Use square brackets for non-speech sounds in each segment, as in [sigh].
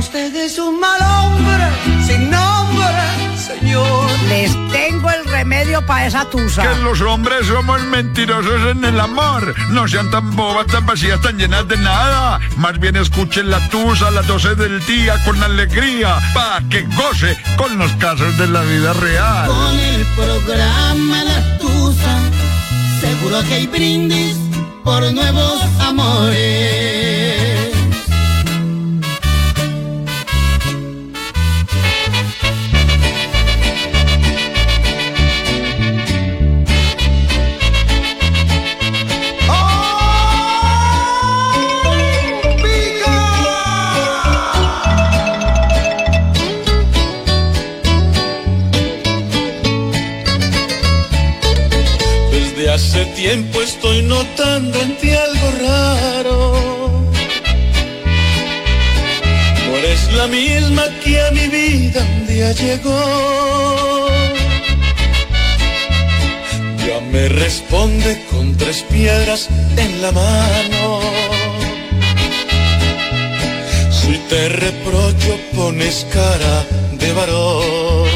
Usted es un mal hombre, sin nombre, señor. Les tengo el remedio para esa tusa. Que los hombres somos mentirosos en el amor. No sean tan bobas, tan vacías, tan llenas de nada. Más bien escuchen la tusa a las 12 del día con alegría. para que goce con los casos de la vida real. Con el programa La Tusa, seguro que hay brindis por nuevos amores. Tiempo estoy notando en ti algo raro. No eres la misma que a mi vida un día llegó. Ya me responde con tres piedras en la mano. Si te reprocho pones cara de varón.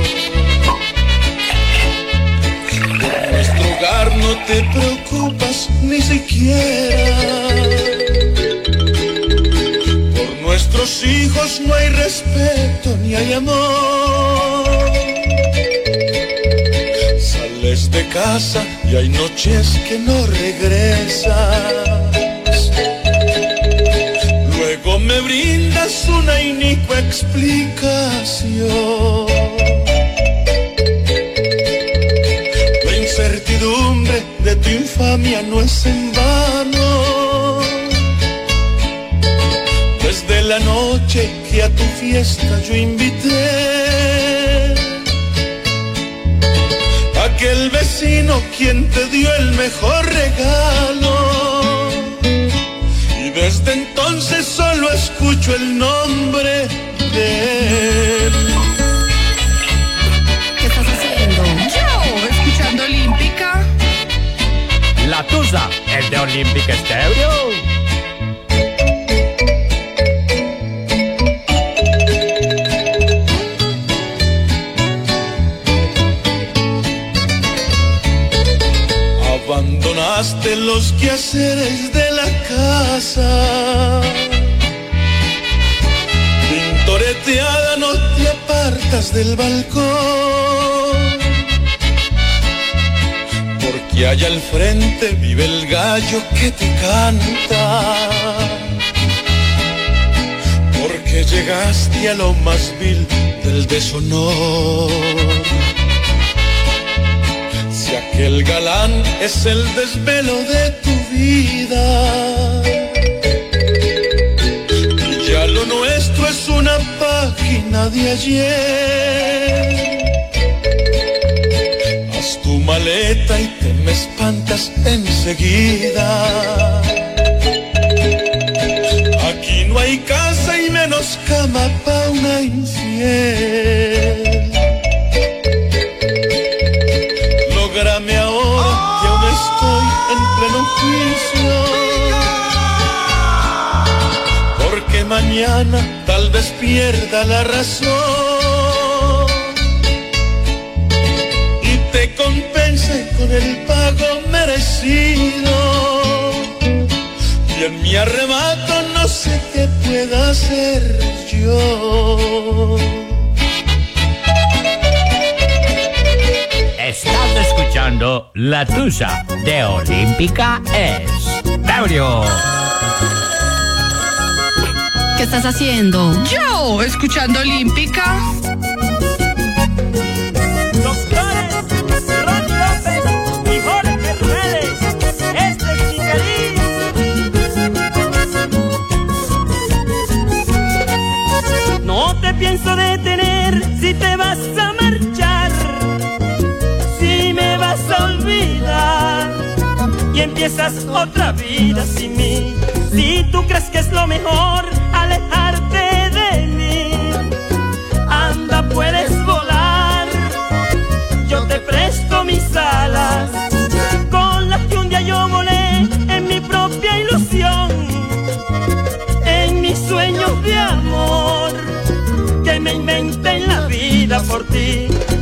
Te preocupas ni siquiera. Por nuestros hijos no hay respeto ni hay amor. Sales de casa y hay noches que no regresas. Luego me brindas una inicua explicación tu infamia no es en vano. Desde la noche que a tu fiesta yo invité, aquel vecino quien te dio el mejor regalo. Y desde entonces solo escucho el nombre de él. La Tusa, el de Olympic Stereo. Abandonaste los quehaceres de la casa. Pintoreteada no te apartas del balcón y allá al frente vive el gallo que te canta. Porque llegaste a lo más vil del deshonor. Si aquel galán es el desvelo de tu vida. Y ya lo nuestro es una página de ayer maleta y te me espantas enseguida. Aquí no hay casa y menos cama pa' una infiel. Lógrame ahora que aún estoy en pleno juicio. Porque mañana tal vez pierda la razón. Y en mi arrebato no sé qué pueda hacer yo. Estás escuchando La Tusa de Olímpica es ¿Qué estás haciendo? Yo, escuchando Olímpica. Pienso detener si te vas a marchar, si me vas a olvidar y empiezas otra vida sin mí. Si tú crees que es lo mejor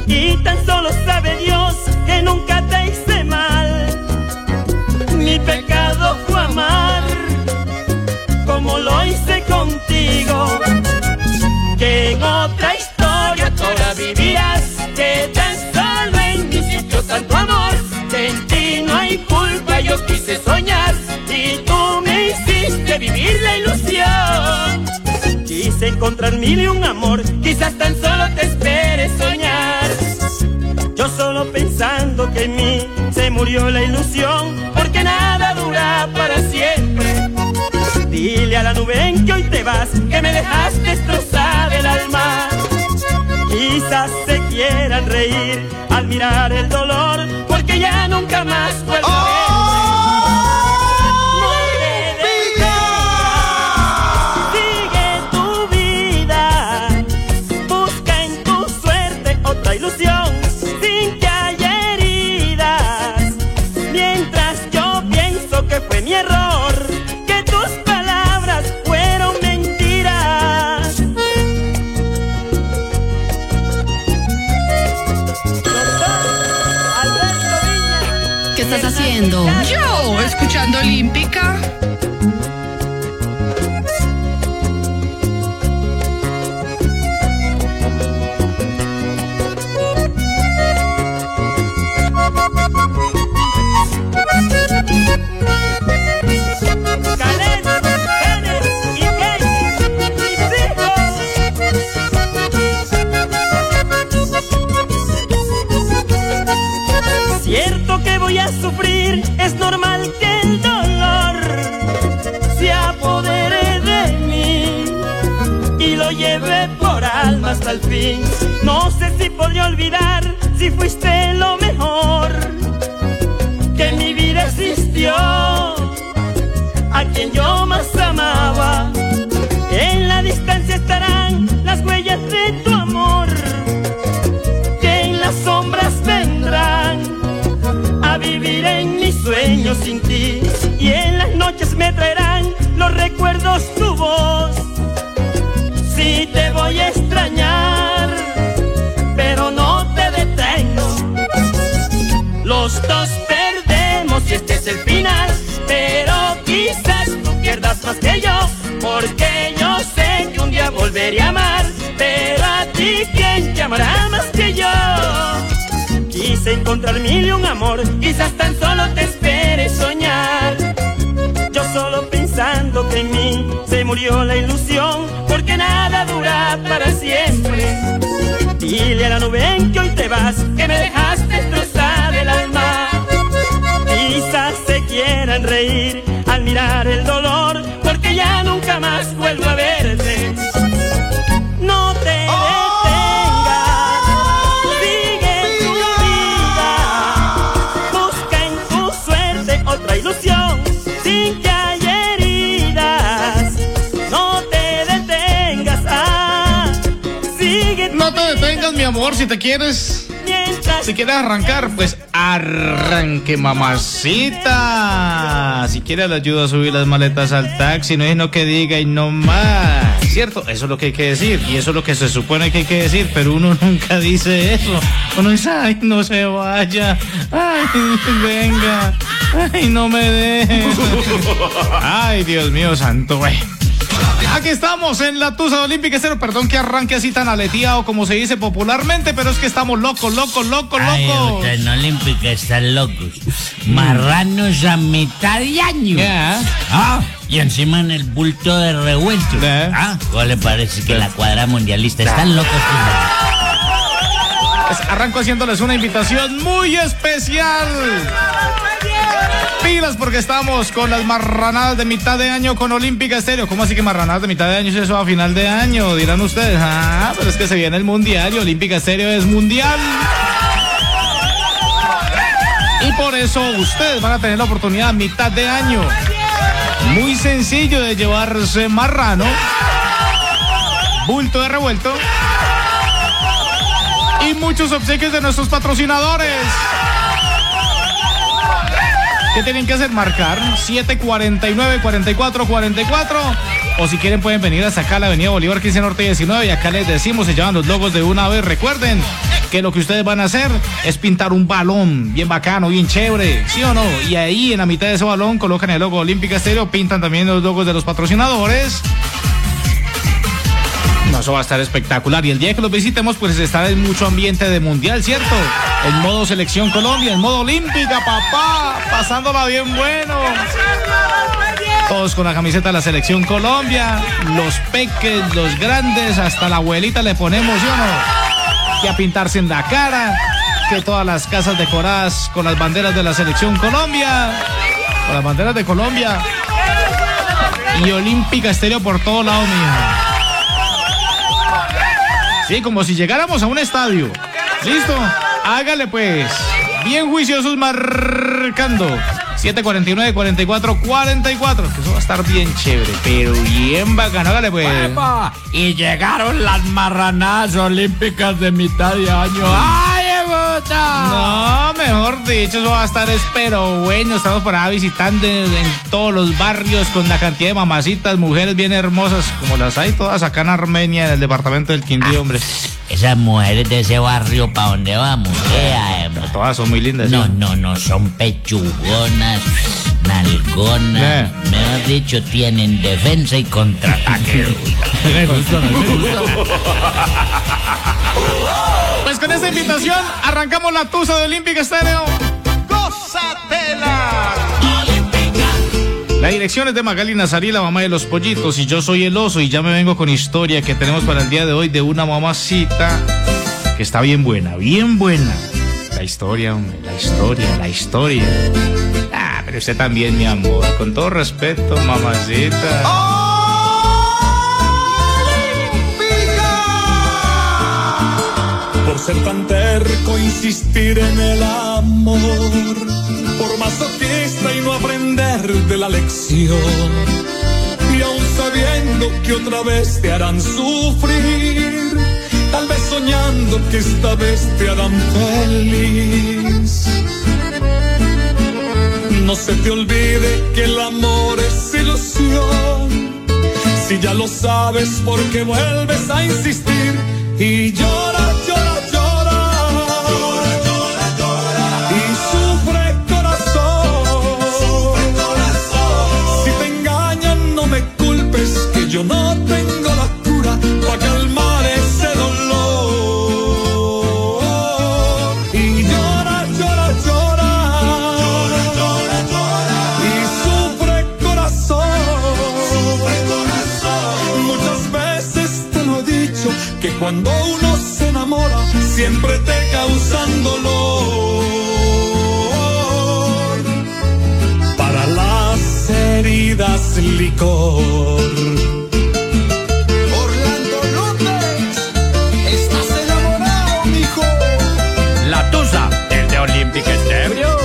Y tan solo sabe Dios que nunca te hice mal. Mi pecado fue amar como lo hice contigo. Que en otra historia toda vivirás, que tan solo en mi sitio tanto amor. Que en ti no hay culpa, yo quise soñar y tú me hiciste vivir la ilusión. Quise encontrar mil y un amor, quizás tan solo que en mí se murió la ilusión, porque nada dura para siempre. Dile a la nube en que hoy te vas, que me dejaste destrozar el alma. Quizás se quieran reír al mirar el dolor, porque ya nunca más vuelvo Olímpica. Hasta fin. No sé si podré olvidar si fuiste lo mejor que en mi vida existió a quien yo más amaba. En la distancia estarán las huellas de tu amor, que en las sombras vendrán a vivir en mis sueños sin ti. Y en las noches me traerán los recuerdos tu voz. Te voy a extrañar, pero no te detengo. Los dos perdemos y este es el final. Pero quizás tú pierdas más que yo. Porque yo sé que un día volveré a amar. Pero a ti, ¿quién te amará más que yo? Quise encontrar mil y un amor. Quizás tan solo te que en mí se murió la ilusión. Porque nada dura para siempre. Dile a la nube en que hoy te vas, que me dejaste destrozar el alma. Quizás se quieran reír al mirar el dolor, porque ya nunca más vuelvo a verte. Mi amor, si te quieres. Si quieres arrancar, pues arranque, mamacita. Si quieres, le ayudo a subir las maletas al taxi. No es no que diga y no más. ¿Cierto? Eso es lo que hay que decir. Y eso es lo que se supone que hay que decir. Pero uno [laughs] nunca dice eso. Uno dice, ay, no se vaya. Ay, venga. Ay, no me deje. Ay, Dios mío, santo, güey. Aquí estamos en la Tusa Olímpica Cero. Perdón que arranque así tan aleteado como se dice popularmente, pero es que estamos locos, locos, locos, locos. en Olímpica están locos. Marranos a mitad de año. Ah, y encima en el bulto de revuelto. Ya. Ah, ¿cómo le parece que la cuadra mundialista están locos? Pues arranco haciéndoles una invitación muy especial. Pilas porque estamos con las marranadas de mitad de año con Olímpica Estéreo. ¿Cómo así que marranadas de mitad de año si eso a final de año? Dirán ustedes. Ah, pero es que se viene el mundial y Olímpica Estéreo es mundial. Y por eso ustedes van a tener la oportunidad mitad de año. Muy sencillo de llevarse marrano, bulto de revuelto y muchos obsequios de nuestros patrocinadores. ¿Qué tienen que hacer? Marcar 749-4444. O si quieren pueden venir hasta acá a la avenida Bolívar 15 Norte 19 y acá les decimos, se llevan los logos de una vez. Recuerden que lo que ustedes van a hacer es pintar un balón bien bacano, bien chévere, ¿sí o no? Y ahí en la mitad de ese balón colocan el logo Olímpica Estéreo, pintan también los logos de los patrocinadores. Eso va a estar espectacular. Y el día que los visitemos, pues estará en mucho ambiente de mundial, ¿cierto? En modo selección Colombia, en modo olímpica, papá. Pasándola bien bueno. Todos con la camiseta de la selección Colombia. Los peques, los grandes, hasta la abuelita le ponemos, ¿sí no? Que a pintarse en la cara. Que todas las casas decoradas con las banderas de la selección Colombia. Con las banderas de Colombia. Y Olímpica Estéreo por todo lado, mija. Sí, como si llegáramos a un estadio. ¿Listo? Hágale pues. Bien juiciosos marcando. 749 44 44 Que eso va a estar bien chévere. Pero bien bacano. Hágale pues. Y llegaron las marranadas olímpicas de mitad de año. ¡Ay, No, mejor dicho, eso va a estar espero bueno. Estamos por ahí visitando en, en todos los barrios con la cantidad de mamacitas, mujeres bien hermosas, como las hay todas acá en Armenia, en el departamento del Quindío, hombre. Esas mujeres de ese barrio, ¿pa' dónde vamos? ¿Qué, Emma? Todas son muy lindas. No, ¿sí? no, no, son pechugonas, nalgonas. Eh. Mejor dicho, tienen defensa y contraataque. [laughs] Me gusta, me gusta. [laughs] Con esta invitación arrancamos la tusa de Olímpica Estéreo. ¡Gózatela! La dirección es de Magali Nazarí, la mamá de los pollitos, y yo soy el oso, y ya me vengo con historia que tenemos para el día de hoy de una mamacita que está bien buena, bien buena. La historia, hombre, la historia, la historia. Ah, pero usted también, mi amor, con todo respeto, mamacita. Por ser tan terco, insistir en el amor. Por masoquista y no aprender de la lección. Y aún sabiendo que otra vez te harán sufrir. Tal vez soñando que esta vez te harán feliz. No se te olvide que el amor es ilusión. Si ya lo sabes, porque vuelves a insistir y llora, Estéreo.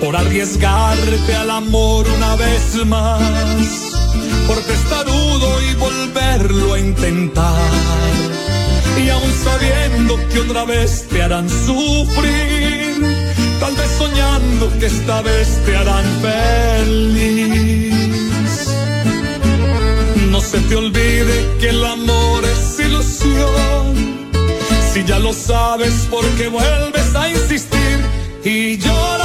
por arriesgarte al amor una vez más, por testarudo y volverlo a intentar, y aún sabiendo que otra vez te harán sufrir, tal vez soñando que esta vez te harán feliz. No se te olvide que el amor es ilusión. Si ya lo sabes, porque vuelves a insistir y llora,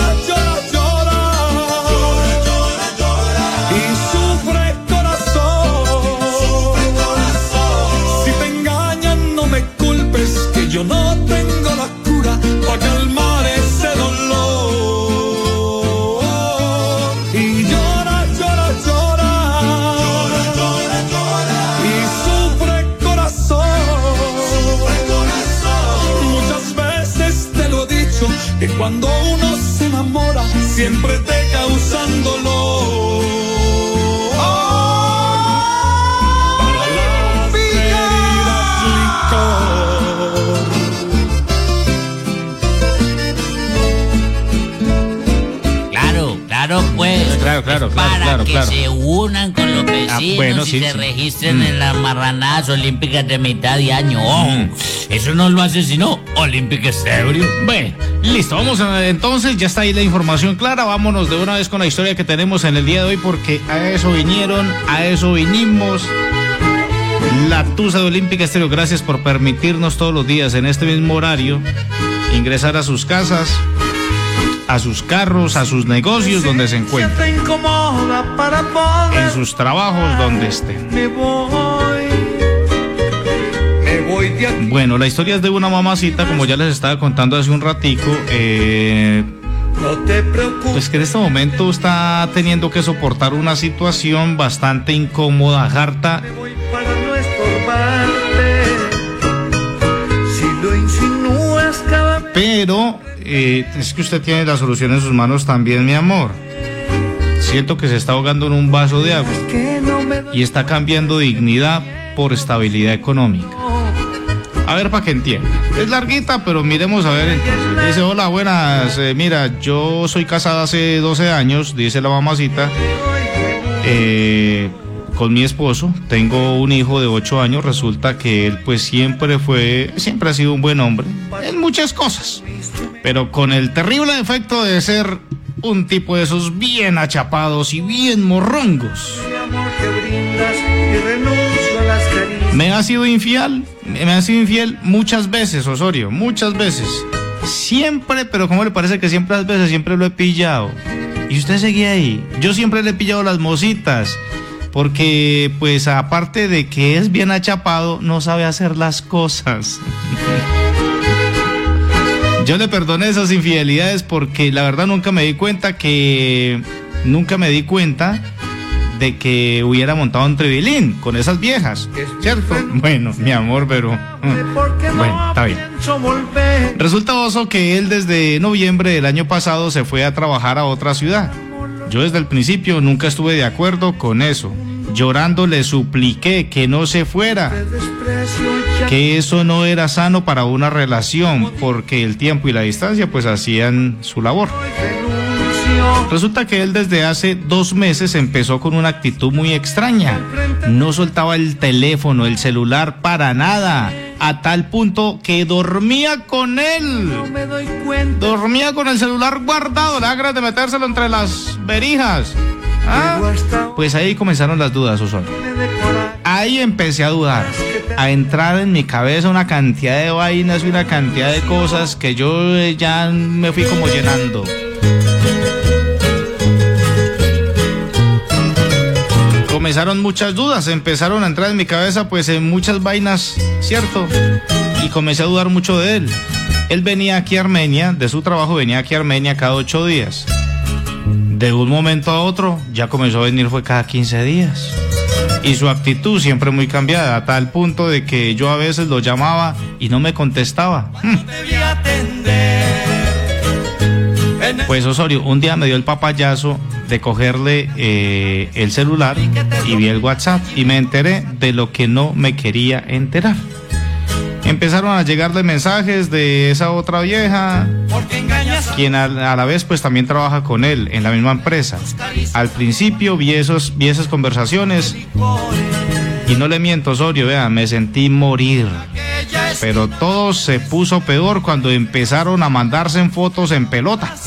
que cuando uno se enamora siempre te causan dolor. Para las heridas licor. Claro, claro, pues. Claro, claro, claro, Para claro, que claro. se unan con los vecinos Ah, bueno, y sí, se sí. registren Mm. en las marranadas olímpicas de mitad de año. Oh, Eso no lo hace sino Olímpica Estéreo. Bueno, listo, vamos a, entonces, ya está ahí la información clara, vámonos de una vez con la historia que tenemos en el día de hoy porque a eso vinieron, a eso vinimos. La Tusa de Olímpica Estéreo, gracias por permitirnos todos los días en este mismo horario ingresar a sus casas, a sus carros, a sus negocios donde se encuentren, en sus trabajos donde estén. Bueno, la historia es de una mamacita, como ya les estaba contando hace un ratico, eh, pues que en este momento está teniendo que soportar una situación bastante incómoda, harta, pero eh, es que usted tiene la solución en sus manos también, mi amor. Siento que se está ahogando en un vaso de agua y está cambiando dignidad por estabilidad económica. A ver, para que entienda. Es larguita, pero miremos a ver. Dice, hola, buenas. eh, mira, yo soy casada hace 12 años, dice la mamacita, eh, con mi esposo. Tengo un hijo de 8 años. Resulta que él pues siempre fue, siempre ha sido un buen hombre en muchas cosas. Pero con el terrible defecto de ser un tipo de esos bien achapados y bien morrongos. Me ha sido infiel, me ha sido infiel muchas veces, Osorio, muchas veces. Siempre, pero ¿cómo le parece que siempre las veces siempre lo he pillado? Y usted seguía ahí. Yo siempre le he pillado las mositas. Porque, pues, aparte de que es bien achapado, no sabe hacer las cosas. [laughs] Yo le perdoné esas infidelidades porque la verdad nunca me di cuenta que. Nunca me di cuenta de que hubiera montado un tribilín con esas viejas. ¿Cierto? [laughs] Bueno, mi amor, pero. [laughs] Bueno, está bien. Resulta oso que él desde noviembre del año pasado se fue a trabajar a otra ciudad. Yo desde el principio nunca estuve de acuerdo con eso. Llorando le supliqué que no se fuera, que eso no era sano para una relación, porque el tiempo y la distancia pues hacían su labor. Resulta que él desde hace dos meses empezó con una actitud muy extraña. No soltaba el teléfono, el celular para nada, a tal punto que dormía con él. No me doy cuenta. Dormía con el celular guardado, la de metérselo entre las verijas. ¿Ah? Pues ahí comenzaron las dudas, decorar. Ahí empecé a dudar, a entrar en mi cabeza una cantidad de vainas y una cantidad de cosas que yo ya me fui como llenando. Comenzaron muchas dudas, empezaron a entrar en mi cabeza pues en muchas vainas, ¿cierto? Y comencé a dudar mucho de él. Él venía aquí a Armenia, de su trabajo venía aquí a Armenia cada ocho días. De un momento a otro ya comenzó a venir fue cada 15 días. Y su actitud siempre muy cambiada, a tal punto de que yo a veces lo llamaba y no me contestaba. Pues Osorio, un día me dio el papayazo de cogerle eh, el celular y vi el WhatsApp y me enteré de lo que no me quería enterar. Empezaron a llegarle mensajes de esa otra vieja, quien a, a la vez pues también trabaja con él en la misma empresa. Al principio vi, esos, vi esas conversaciones y no le miento, Osorio, vea, me sentí morir. Pero todo se puso peor cuando empezaron a mandarse en fotos en pelota. [laughs]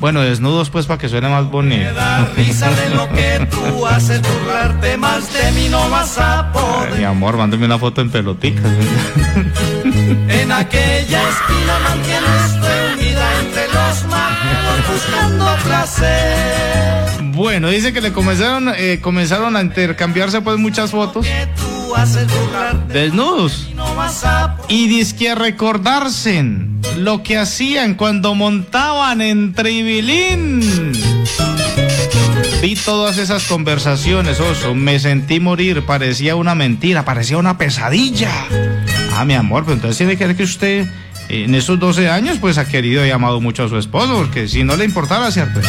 Bueno, desnudos pues para que suene más bonito. risa de lo que tú haces burlarte más de mí no vas a Ay, poder mi amor, mándame una foto en pelotica. en aquella esquina mantienes buscando placer Bueno, dice que le comenzaron, eh, comenzaron a intercambiarse pues muchas fotos desnudos. Y dizque a recordarse lo que hacían cuando montaban en Tribilín. Vi todas esas conversaciones, oso. Me sentí morir. Parecía una mentira, parecía una pesadilla. Ah, mi amor, pero entonces tiene que ver que usted en esos 12 años pues ha querido y amado mucho a su esposo, porque si no le importara, ¿cierto?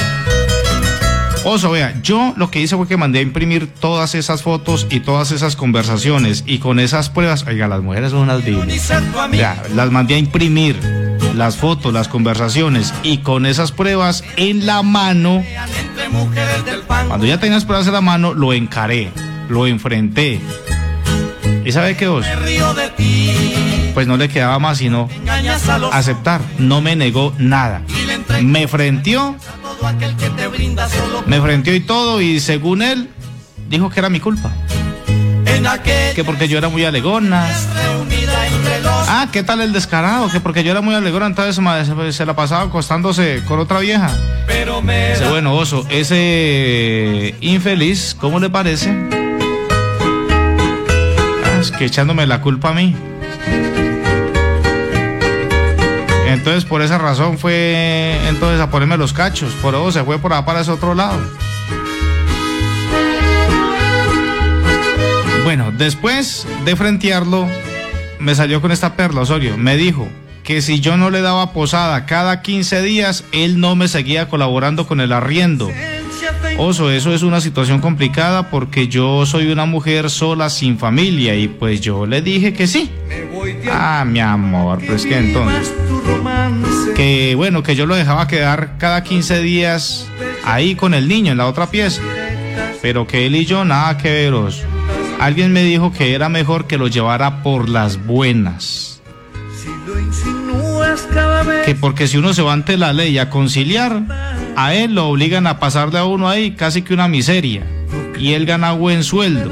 Oso, vea, yo lo que hice fue que mandé a imprimir todas esas fotos y todas esas conversaciones y con esas pruebas, oiga, las mujeres son unas Ya, las mandé a imprimir, las fotos, las conversaciones y con esas pruebas en la mano, cuando ya tenía las pruebas en la mano, lo encaré, lo enfrenté. ¿Y sabe qué os? Pues no le quedaba más sino aceptar. No me negó nada. Me frenteó, me frenteó y todo y según él, dijo que era mi culpa. que Que porque yo era muy alegona. Ah, ¿qué tal el descarado? Que porque yo era muy alegona, entonces se, la pasaba acostándose con otra vieja. Dice, bueno, oso, ese infeliz, ¿cómo le parece? Ah, es que echándome la culpa a mí. Entonces, por esa razón fue entonces a ponerme los cachos. Por eso se fue por allá para ese otro lado. Bueno, después de frentearlo, me salió con esta perla, Osorio. Me dijo que si yo no le daba posada cada 15 días, él no me seguía colaborando con el arriendo. Oso, eso es una situación complicada porque yo soy una mujer sola sin familia y pues yo le dije que sí. Ah, mi amor, pues que entonces. Que bueno, que yo lo dejaba quedar cada 15 días ahí con el niño en la otra pieza. Pero que él y yo nada que veros. Alguien me dijo que era mejor que lo llevara por las buenas. Que porque si uno se va ante la ley a conciliar, a él lo obligan a pasarle a uno ahí casi que una miseria. Y él gana buen sueldo.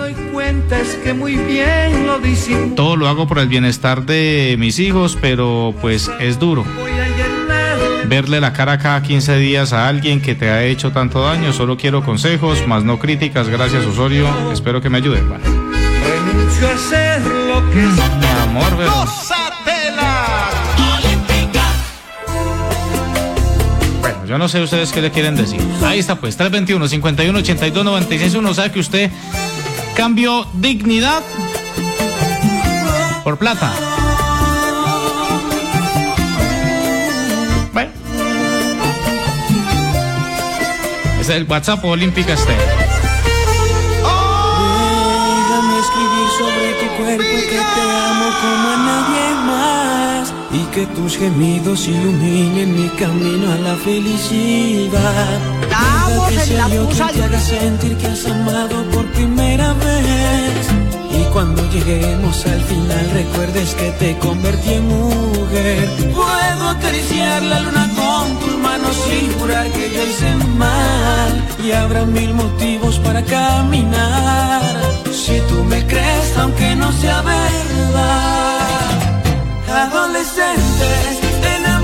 Todo lo hago por el bienestar de mis hijos, pero pues es duro. Verle la cara cada 15 días a alguien que te ha hecho tanto daño, solo quiero consejos, más no críticas. Gracias Osorio, espero que me ayude. Bueno, renuncio a hacer lo que mi amor, pero- yo no sé ustedes qué le quieren decir. Ahí está pues, 321 51 82 96 1 sabe que usted cambió dignidad por plata. Bueno. Es el WhatsApp Olímpica este. Que tus gemidos iluminen mi camino a la felicidad. Que en la yo quien te haga sentir que has amado por primera vez. Y cuando lleguemos al final recuerdes que te convertí en mujer. Puedo acariciar la luna con tus manos y jurar que yo hice mal. Y habrá mil motivos para caminar. Si tú me crees, aunque no sea verdad. Adolescentes enamorados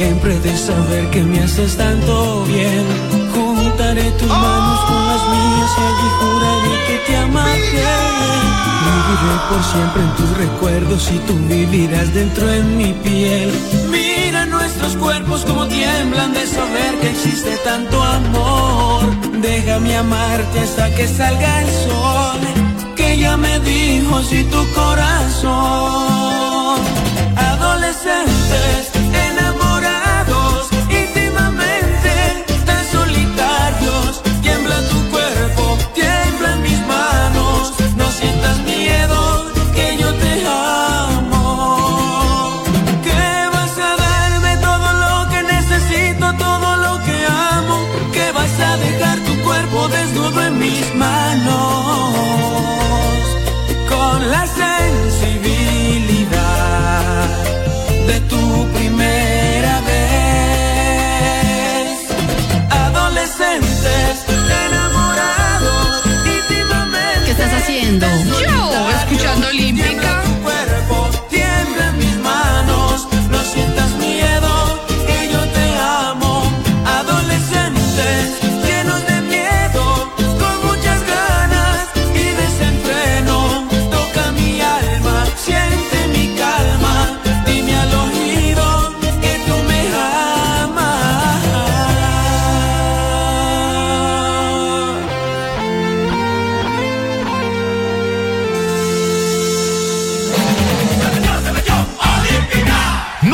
siempre de saber que me haces tanto bien. Juntaré tus manos con las mías y juraré que te amaré. Viviré por siempre en tus recuerdos y tú vivirás dentro en mi piel. Mira nuestros cuerpos como tiemblan de saber que existe tanto amor. Déjame amarte hasta que salga el sol. Que ya me dijo si tu corazón. Adolescentes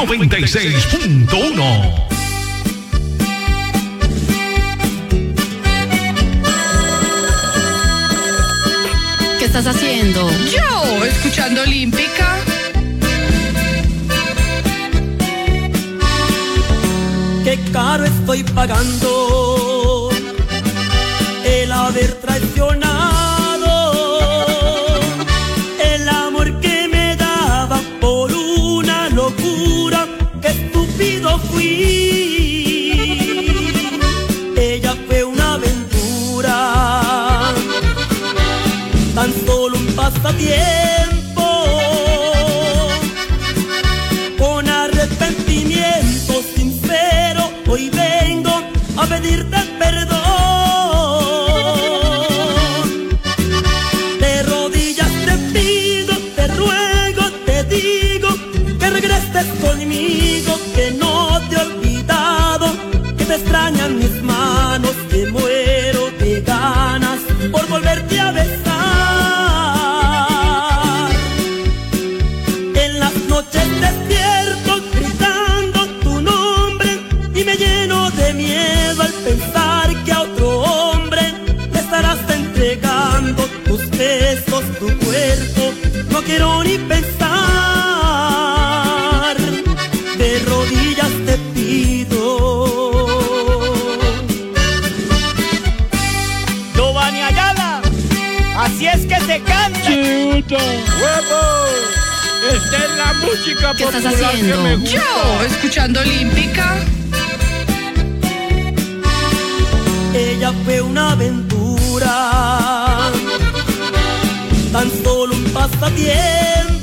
96.1. ¿Qué estás haciendo? Yo, escuchando Olímpica. Qué caro estoy pagando el haber un Es la música ¿Qué estás haciendo? que me gusta. Yo, escuchando Olímpica. Ella fue una aventura, tan solo un pasatiempo.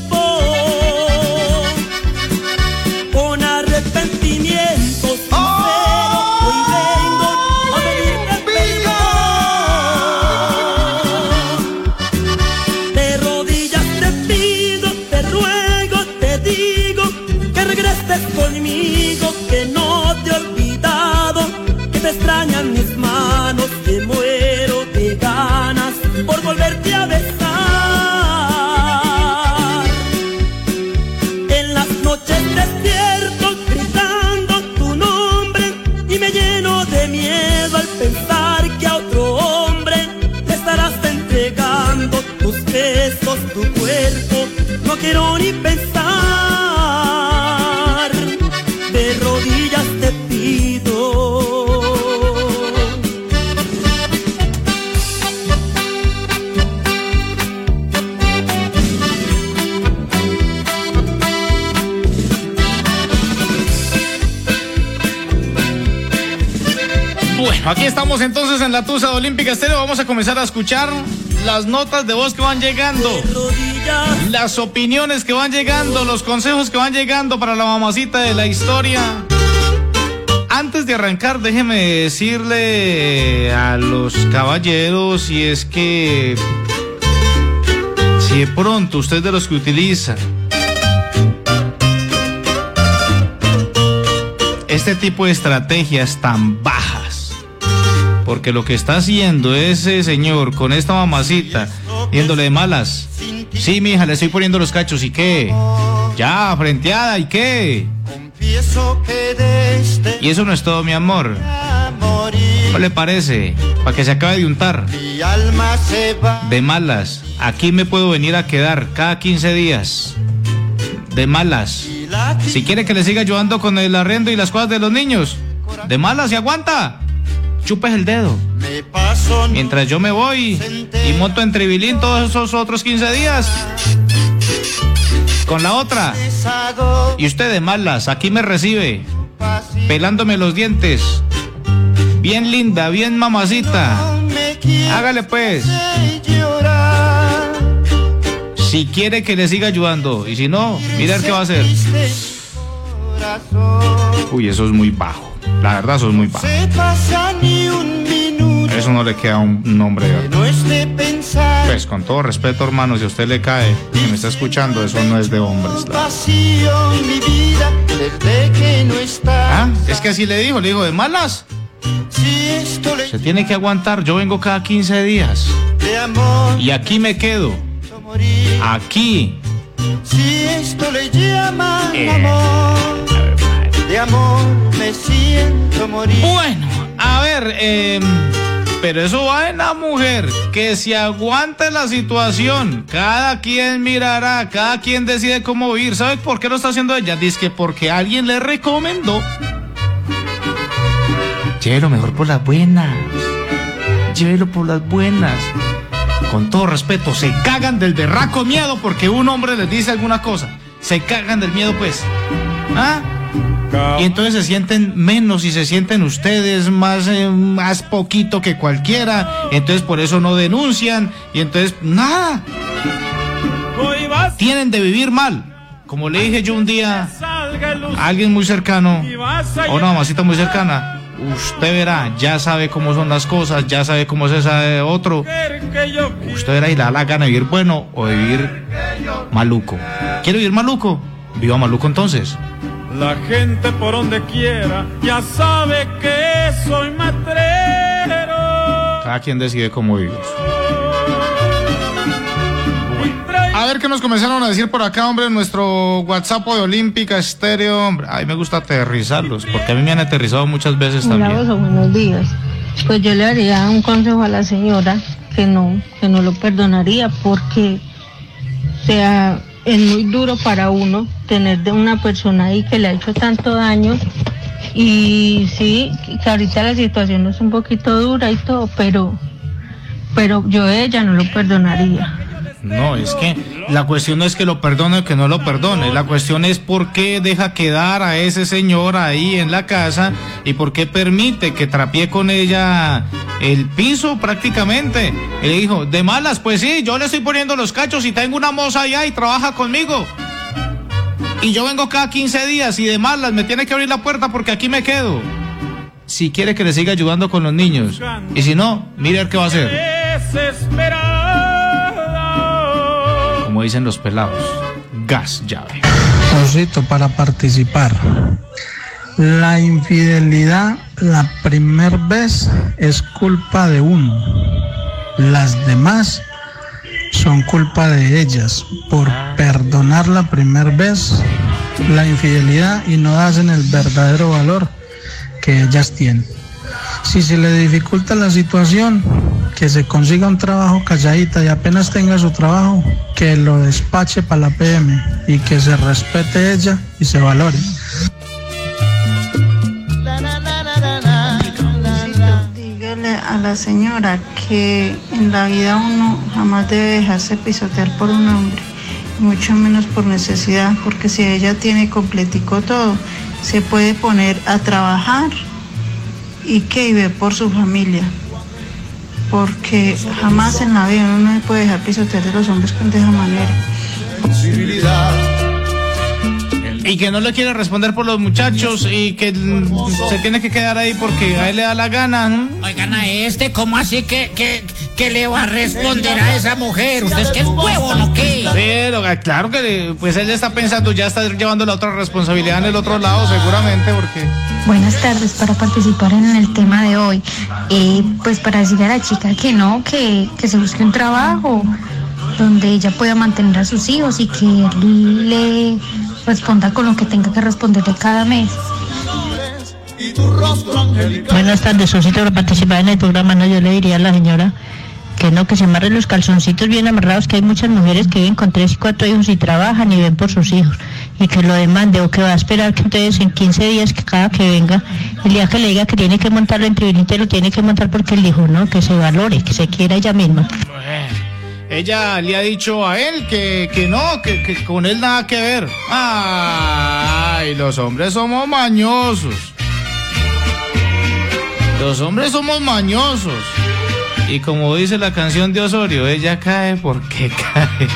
En la Tusa de Olímpica Estéreo. Vamos a comenzar a escuchar las notas de voz que van llegando, las opiniones que van llegando, los consejos que van llegando para la mamacita de la historia. Antes de arrancar, déjeme decirle a los caballeros si es que si de pronto usted de los que utiliza este tipo de estrategias tan bajas. Porque lo que está haciendo ese señor con esta mamacita, yéndole de malas. Sí, mija, le estoy poniendo los cachos. ¿Y qué? Ya, frenteada, ¿y qué? Y eso no es todo, mi amor. ¿No le parece? Para que se acabe de untar. De malas. Aquí me puedo venir a quedar cada 15 días. De malas. Si quiere que le siga ayudando con el arrendo y las cosas de los niños. De malas, y aguanta. Chupes el dedo. Mientras yo me voy y monto en Tribilín todos esos otros 15 días. Con la otra. Y usted de malas, aquí me recibe. Pelándome los dientes. Bien linda, bien mamacita. Hágale pues. Si quiere que le siga ayudando. Y si no, mira qué va a hacer. Uy, eso es muy bajo. La verdad, eso es muy bajo. Eso no le queda a un hombre. Pues con todo respeto, hermano, si a usted le cae y me está escuchando, eso no es de hombres. Ah, es que así le dijo, le dijo, de malas. Se tiene que aguantar, yo vengo cada 15 días. Y aquí me quedo. Aquí. Si esto le llaman Eh. Amor. me siento morir. Bueno, a ver, eh, pero eso va en la mujer, que si aguante la situación, cada quien mirará, cada quien decide cómo vivir. ¿Sabes por qué lo está haciendo ella? Dice que porque alguien le recomendó. Llévelo mejor por las buenas. Llévelo por las buenas. Con todo respeto, se cagan del berraco miedo porque un hombre les dice alguna cosa. Se cagan del miedo, pues. ¿Ah? Y entonces se sienten menos y se sienten ustedes más, eh, más poquito que cualquiera. Entonces por eso no denuncian. Y entonces, nada. Tienen de vivir mal. Como le dije yo un día a alguien muy cercano, o una mamacita muy cercana, usted verá, ya sabe cómo son las cosas, ya sabe cómo es esa de otro. Usted verá y le da la gana de vivir bueno o de vivir maluco. ¿Quiere vivir maluco? Viva maluco entonces. La gente por donde quiera ya sabe que soy matrero. Cada quien decide cómo vivir. A ver qué nos comenzaron a decir por acá, hombre, en nuestro WhatsApp de Olímpica Estéreo. Hombre, ay, me gusta aterrizarlos, porque a mí me han aterrizado muchas veces Hola, también. Oso, buenos días. Pues yo le daría un consejo a la señora que no, que no lo perdonaría porque o sea, es muy duro para uno tener de una persona ahí que le ha hecho tanto daño y sí, que ahorita la situación es un poquito dura y todo, pero, pero yo ella no lo perdonaría. No, es que la cuestión no es que lo perdone o que no lo perdone. La cuestión es por qué deja quedar a ese señor ahí en la casa y por qué permite que trapie con ella el piso prácticamente. Y le dijo, de malas, pues sí, yo le estoy poniendo los cachos y tengo una moza allá y trabaja conmigo. Y yo vengo cada 15 días y de malas me tiene que abrir la puerta porque aquí me quedo. Si quiere que le siga ayudando con los niños. Y si no, mire qué va a hacer. Dicen los pelados. Gas llave. Osito para participar. La infidelidad la primera vez es culpa de uno. Las demás son culpa de ellas por perdonar la primera vez la infidelidad y no hacen el verdadero valor que ellas tienen. Si se le dificulta la situación, que se consiga un trabajo calladita y apenas tenga su trabajo, que lo despache para la PM y que se respete ella y se valore. Dígale a la señora que en la vida uno jamás debe dejarse pisotear por un hombre, mucho menos por necesidad, porque si ella tiene completico todo, se puede poner a trabajar y que vive por su familia. Porque jamás en la vida uno no puede dejar pisotear de los hombres de esa manera. Y que no le quiere responder por los muchachos y que se tiene que quedar ahí porque a él le da la gana. ¿no? Oigan a este, ¿cómo así que, que, que le va a responder a esa mujer? ¿Usted es que es huevo, no qué? Pero ah, claro que le- pues él está pensando, ya está llevando la otra responsabilidad en el otro lado seguramente porque... Buenas tardes para participar en el tema de hoy. Eh, pues para decirle a la chica que no, que, que se busque un trabajo donde ella pueda mantener a sus hijos y que él le responda con lo que tenga que responderle cada mes. Buenas tardes, Sosito, para participar en el programa. No, yo le diría a la señora que no, que se amarre los calzoncitos bien amarrados, que hay muchas mujeres que viven con tres y cuatro hijos y trabajan y ven por sus hijos. Y que lo demande o que va a esperar que entonces en 15 días que cada que venga, el día que le diga que tiene que montarlo en tribunite, lo tiene que montar porque él dijo, no, que se valore, que se quiera ella misma. Ella le ha dicho a él que, que no, que, que con él nada que ver. Ay, los hombres somos mañosos. Los hombres somos mañosos. Y como dice la canción de Osorio, ella cae porque [laughs] cae.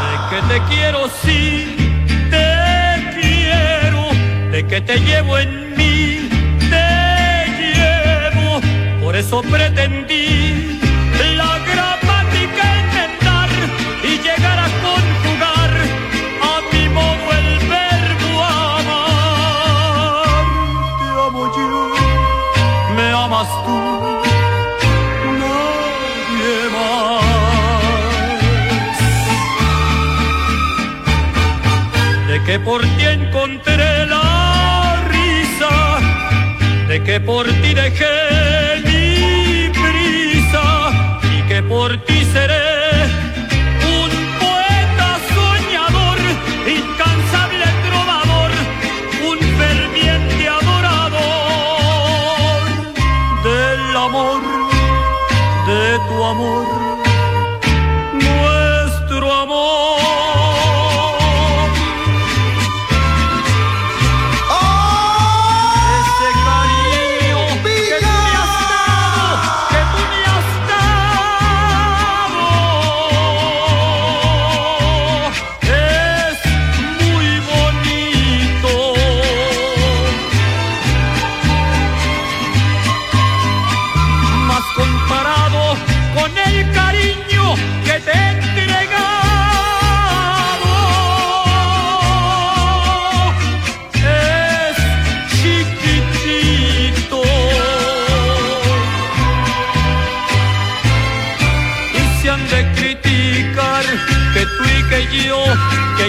De que te quiero, sí, te quiero. De que te llevo en mí, te llevo. Por eso pretendí que por ti encontré la risa, de que por ti dejé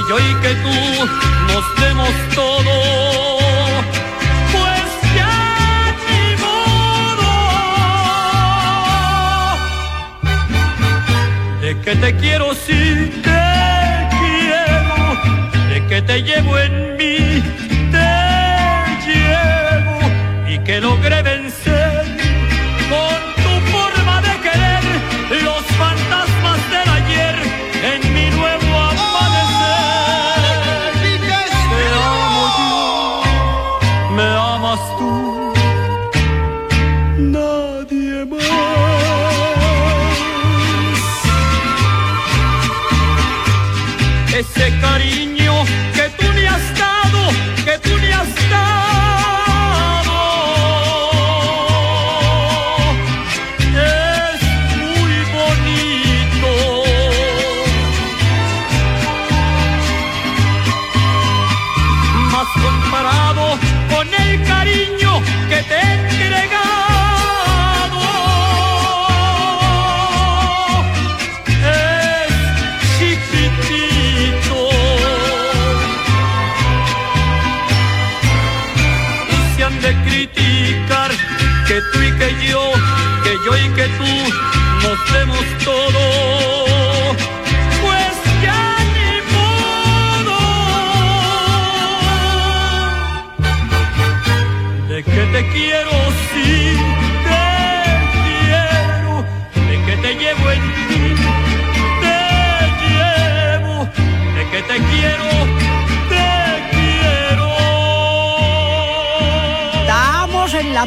yo y que tú nos demos todo. Pues ya ni modo. De que te quiero si te quiero, de que te llevo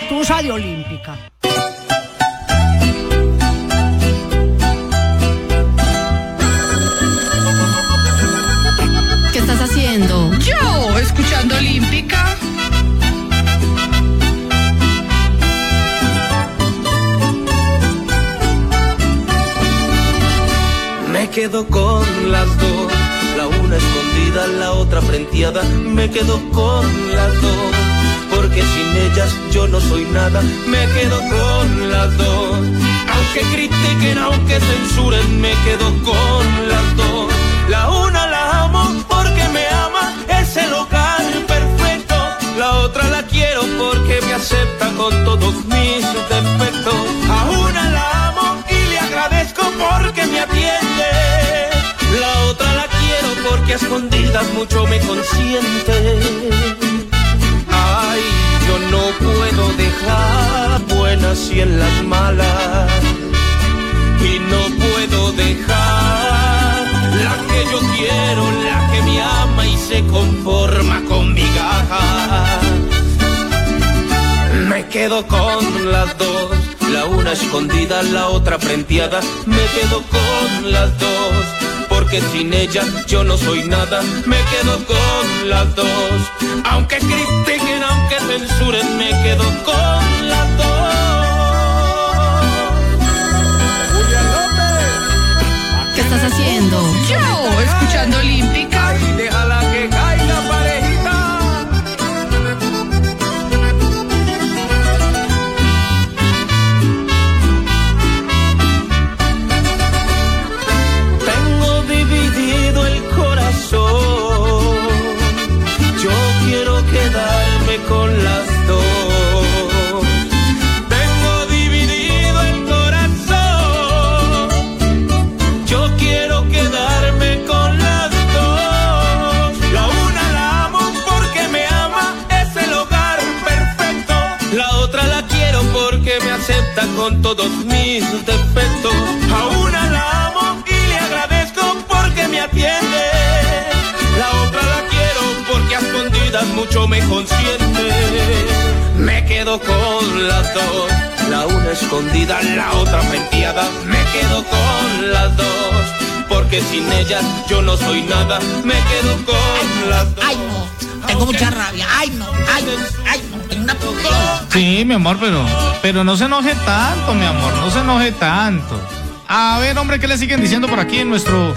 tusa de Olímpica. ¿Qué estás haciendo? Yo, escuchando Olímpica. Me quedo con las dos, la una escondida, la otra frenteada. Me quedo con las dos, porque sin ellas yo no soy nada. Me quedo con las dos, aunque critiquen, aunque censuren, me quedo con las dos. La una la amo porque me ama, es el hogar perfecto. La otra la quiero porque me acepta con todos mis defectos. A una la amo y le agradezco porque me atiende. La otra la quiero porque a escondidas mucho me consiente. Ay, yo no puedo dejar buenas y en las malas. Y no puedo dejar la que yo quiero, la que me ama y se conforma con mi gaja. Me quedo con las dos, la una escondida, la otra frenteada. Me quedo con las dos, porque sin ella yo no soy nada. Me quedo con las dos, aunque critiquen, aunque censuren, me quedo con las dos. ¿Qué estás haciendo? Yo, escuchando Olímpica. mis defectos. Aún la amo y le agradezco porque me atiende. La otra la quiero porque a escondidas mucho me consiente. Me quedo con las dos. La una escondida, la otra penteada. Me quedo con las dos. Porque sin ellas yo no soy nada. Me quedo con las dos. Ay, no. Tengo mucha rabia. Ay, no. Ay, no. Ay, no. Sí, mi amor, pero, pero no se enoje tanto, mi amor, no se enoje tanto. A ver, hombre, ¿qué le siguen diciendo por aquí en nuestro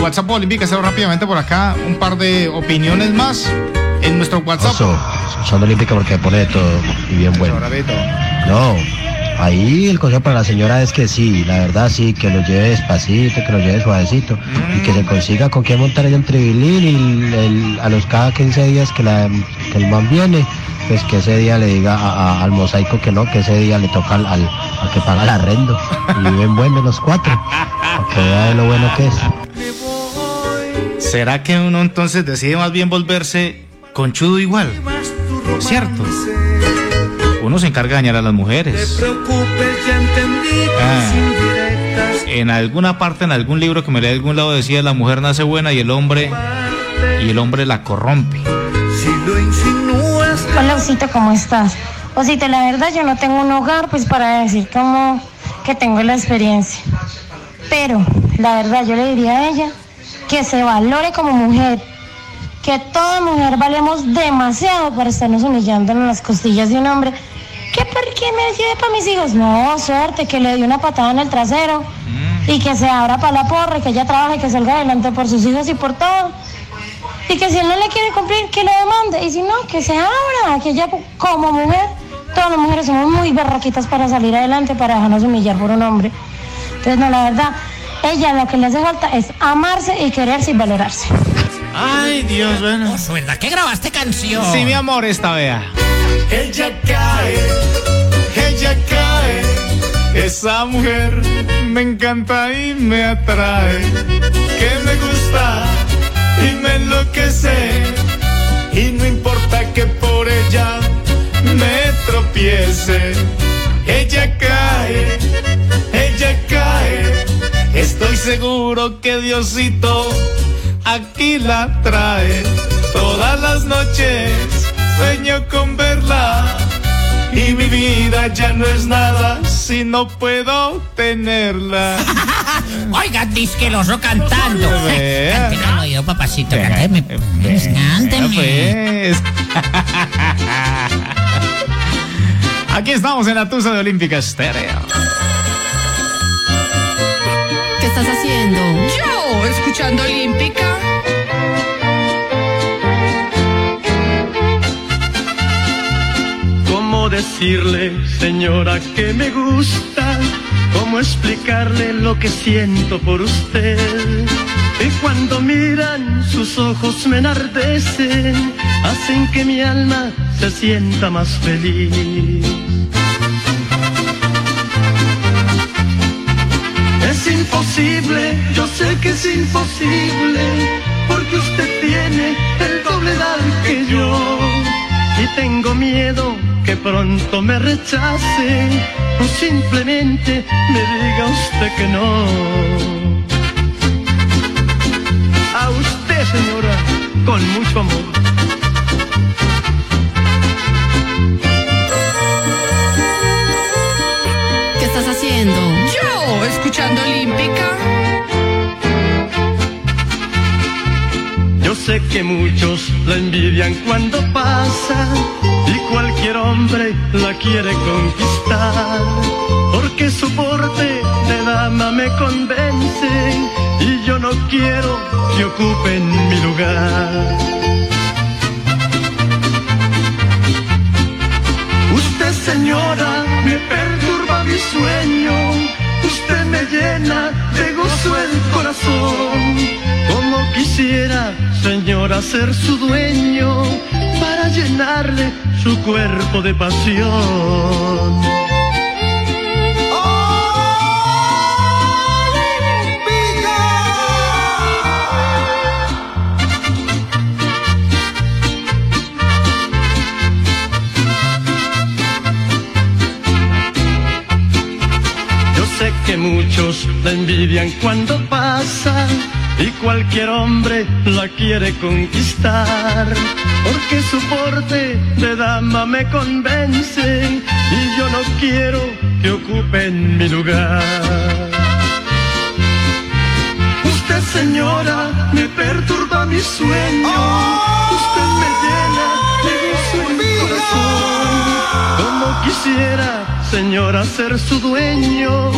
WhatsApp Olímpica? Cero rápidamente por acá un par de opiniones más en nuestro WhatsApp. Oso, escuchando Olímpica porque pone de todo y bien bueno. No, ahí el consejo para la señora es que sí, la verdad sí, que lo lleve despacito, que lo lleve suavecito y que se consiga con qué montar ella un tribilín y el- a los cada 15 días que, la, que el man viene, pues que ese día le diga a- a- al mosaico que no, que ese día le toca al, al que paga el arrendo y viven buenos los cuatro, que vea de lo bueno que es. ¿Será que uno entonces decide más bien volverse conchudo igual? ¿Cierto? Uno se encarga de dañar a las mujeres. Ah. En alguna parte, en algún libro que me leí de algún lado decía la mujer nace buena y el hombre y el hombre la corrompe. Si lo insinúas, Hola, Osito, ¿cómo estás? Osito, la verdad yo no tengo un hogar pues para decir como que tengo la experiencia. Pero la verdad yo le diría a ella que se valore como mujer. Que toda mujer valemos demasiado para estarnos humillando en las costillas de un hombre. ¿Qué por qué me lleve para mis hijos? No, suerte, que le dio una patada en el trasero. Y que se abra para la porra, y que ella trabaje, que salga adelante por sus hijos y por todo. Y que si él no le quiere cumplir, que lo demande. Y si no, que se abra. Que ella como mujer, todas las mujeres somos muy berraquitas para salir adelante, para dejarnos humillar por un hombre. Entonces, no, la verdad, ella lo que le hace falta es amarse y quererse y valorarse. Ay, Dios, bueno. ¿Verdad que grabaste canción? Sí, mi amor, esta vea. Ella cae, ella cae. Esa mujer me encanta y me atrae. Que me gusta y me enloquece. Y no importa que por ella me tropiece. Ella cae, ella cae. Estoy seguro que Diosito aquí la trae. Todas las noches sueño con verla. Y mi vida ya no es nada si no puedo tenerla. [laughs] Oiga, disque el oso cantando. Al oído, papacito, cánteme. pues, Cánteme. Pues. [laughs] Aquí estamos en la Tusa de Olímpica Estéreo. ¿Qué estás haciendo? Yo, escuchando Olímpica. Decirle, señora, que me gusta? ¿Cómo explicarle lo que siento por usted? Y cuando miran, sus ojos me enardecen, hacen que mi alma se sienta más feliz. Es imposible, yo sé que es imposible, porque usted tiene el doble edad que yo. Y tengo miedo que pronto me rechace, o simplemente me diga usted que no. A usted, señora, con mucho amor. ¿Qué estás haciendo? Yo, escuchando Olímpica. Sé que muchos la envidian cuando pasa y cualquier hombre la quiere conquistar. Porque su porte de dama me convence y yo no quiero que ocupen mi lugar. Usted señora me perturba mi sueño, usted me llena de gozo el corazón. Como quisiera, señora, ser su dueño para llenarle su cuerpo de pasión. que muchos la envidian cuando pasa y cualquier hombre la quiere conquistar. Porque su porte de dama me convence y yo no quiero que ocupen mi lugar. Usted señora me perturba mi sueño, ¡Oh! usted me llena de gozo en mi corazón. Como quisiera señora ser su dueño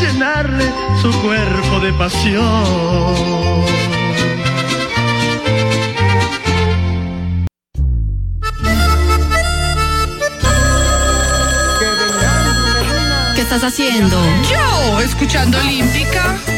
llenarle su cuerpo de pasión. ¿Qué estás haciendo? Yo, escuchando Olímpica.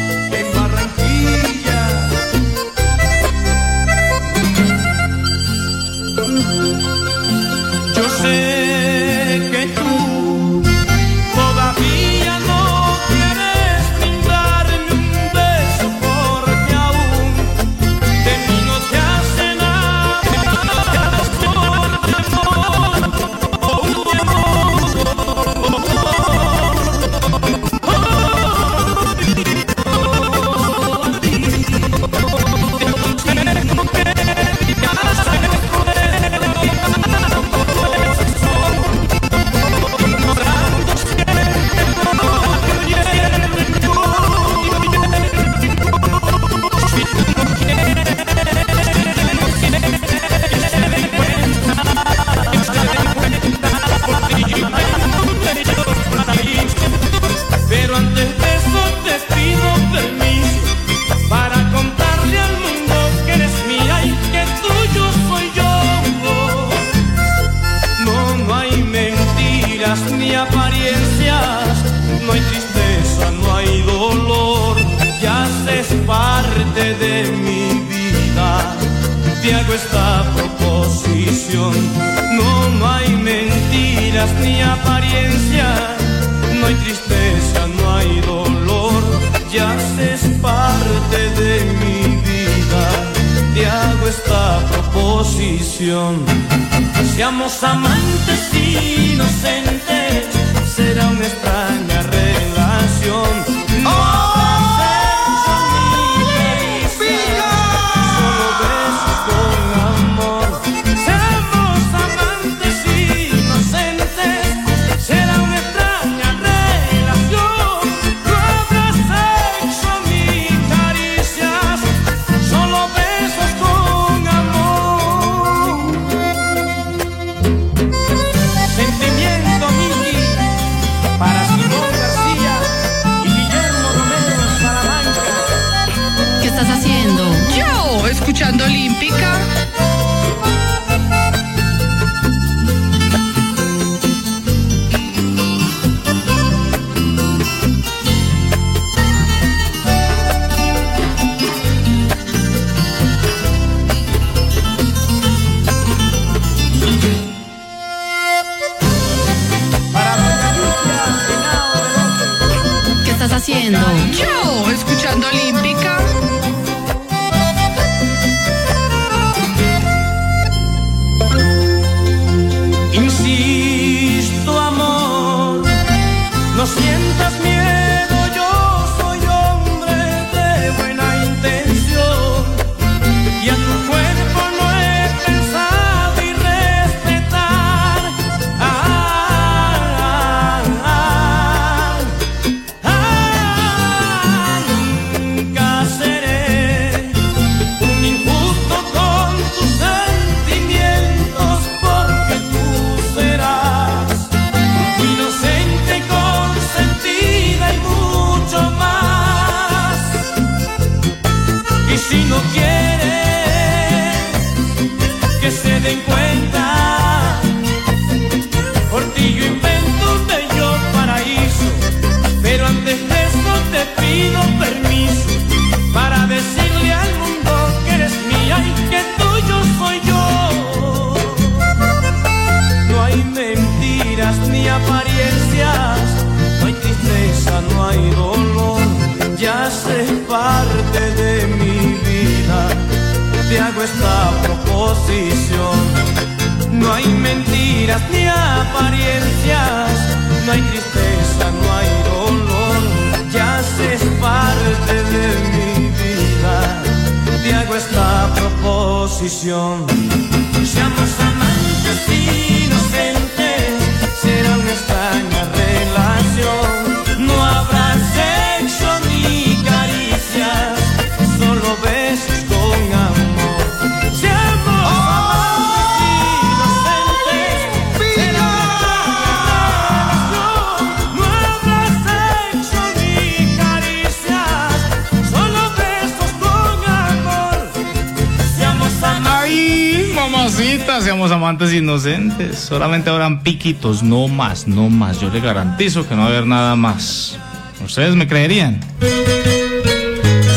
Seamos amantes inocentes. Solamente habrán piquitos, no más, no más. Yo le garantizo que no va a haber nada más. ¿Ustedes me creerían?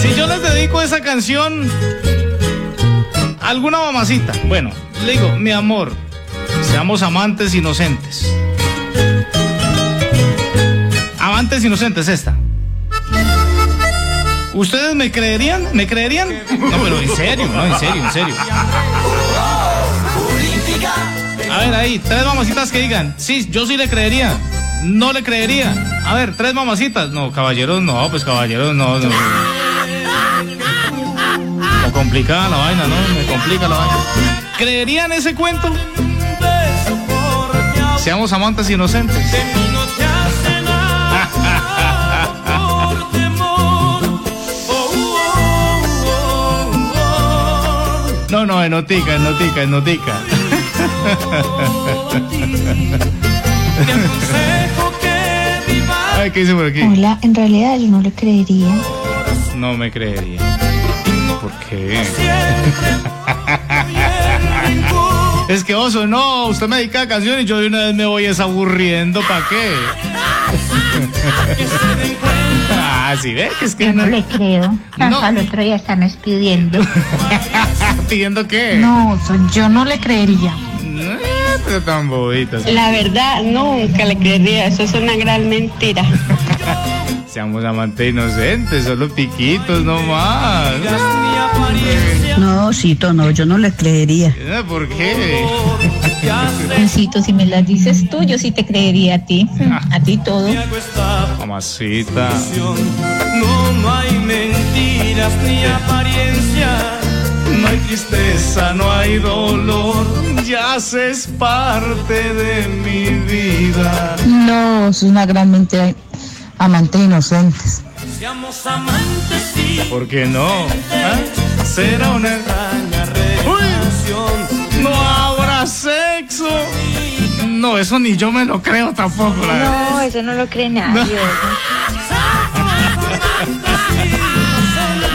Si yo les dedico esa canción alguna mamacita, bueno, le digo, mi amor, seamos amantes inocentes. Amantes inocentes, esta. ¿Ustedes me creerían? ¿Me creerían? No, pero en serio, no, en serio, en serio. A ver, ahí, tres mamacitas que digan, sí, yo sí le creería. No le creería. A ver, tres mamacitas. No, caballeros, no, pues caballeros, no, no. Me complicada la vaina, ¿no? Me complica la vaina. ¿Creerían ese cuento? Seamos amantes inocentes. [laughs] No, no, enotica, enotica, enotica. Ay, ¿qué dice por aquí? Hola, en realidad yo no le creería. No me creería. ¿Por qué? [laughs] Es que oso, no, usted me dedica a canción y yo de una vez me voy desaburriendo, ¿para qué? [laughs] ah, sí, ve que es que Yo no le creo. [laughs] Al otro día están pidiendo. ¿Pidiendo qué? No, so- yo no le creería. Eh, tan bobitas. La verdad, nunca le creería, eso es una gran mentira. [laughs] Seamos amantes inocentes, solo piquitos, no más. No, Cito, no, yo no le creería. Eh, ¿Por qué? [laughs] Juancito, si me las dices tú, yo sí te creería a ti. [laughs] A ti todo. Mamacita. No, no hay mentiras ni apariencias. No hay tristeza, no hay dolor. Ya es parte de mi vida. No, es una gran mentira. Amantes inocentes. Seamos amantes y ¿Por qué no? ¿Ah? Será una extraña relación. No habrá sexo. No, eso ni yo me lo creo tampoco. la verdad. No, eso no lo cree nadie. [laughs]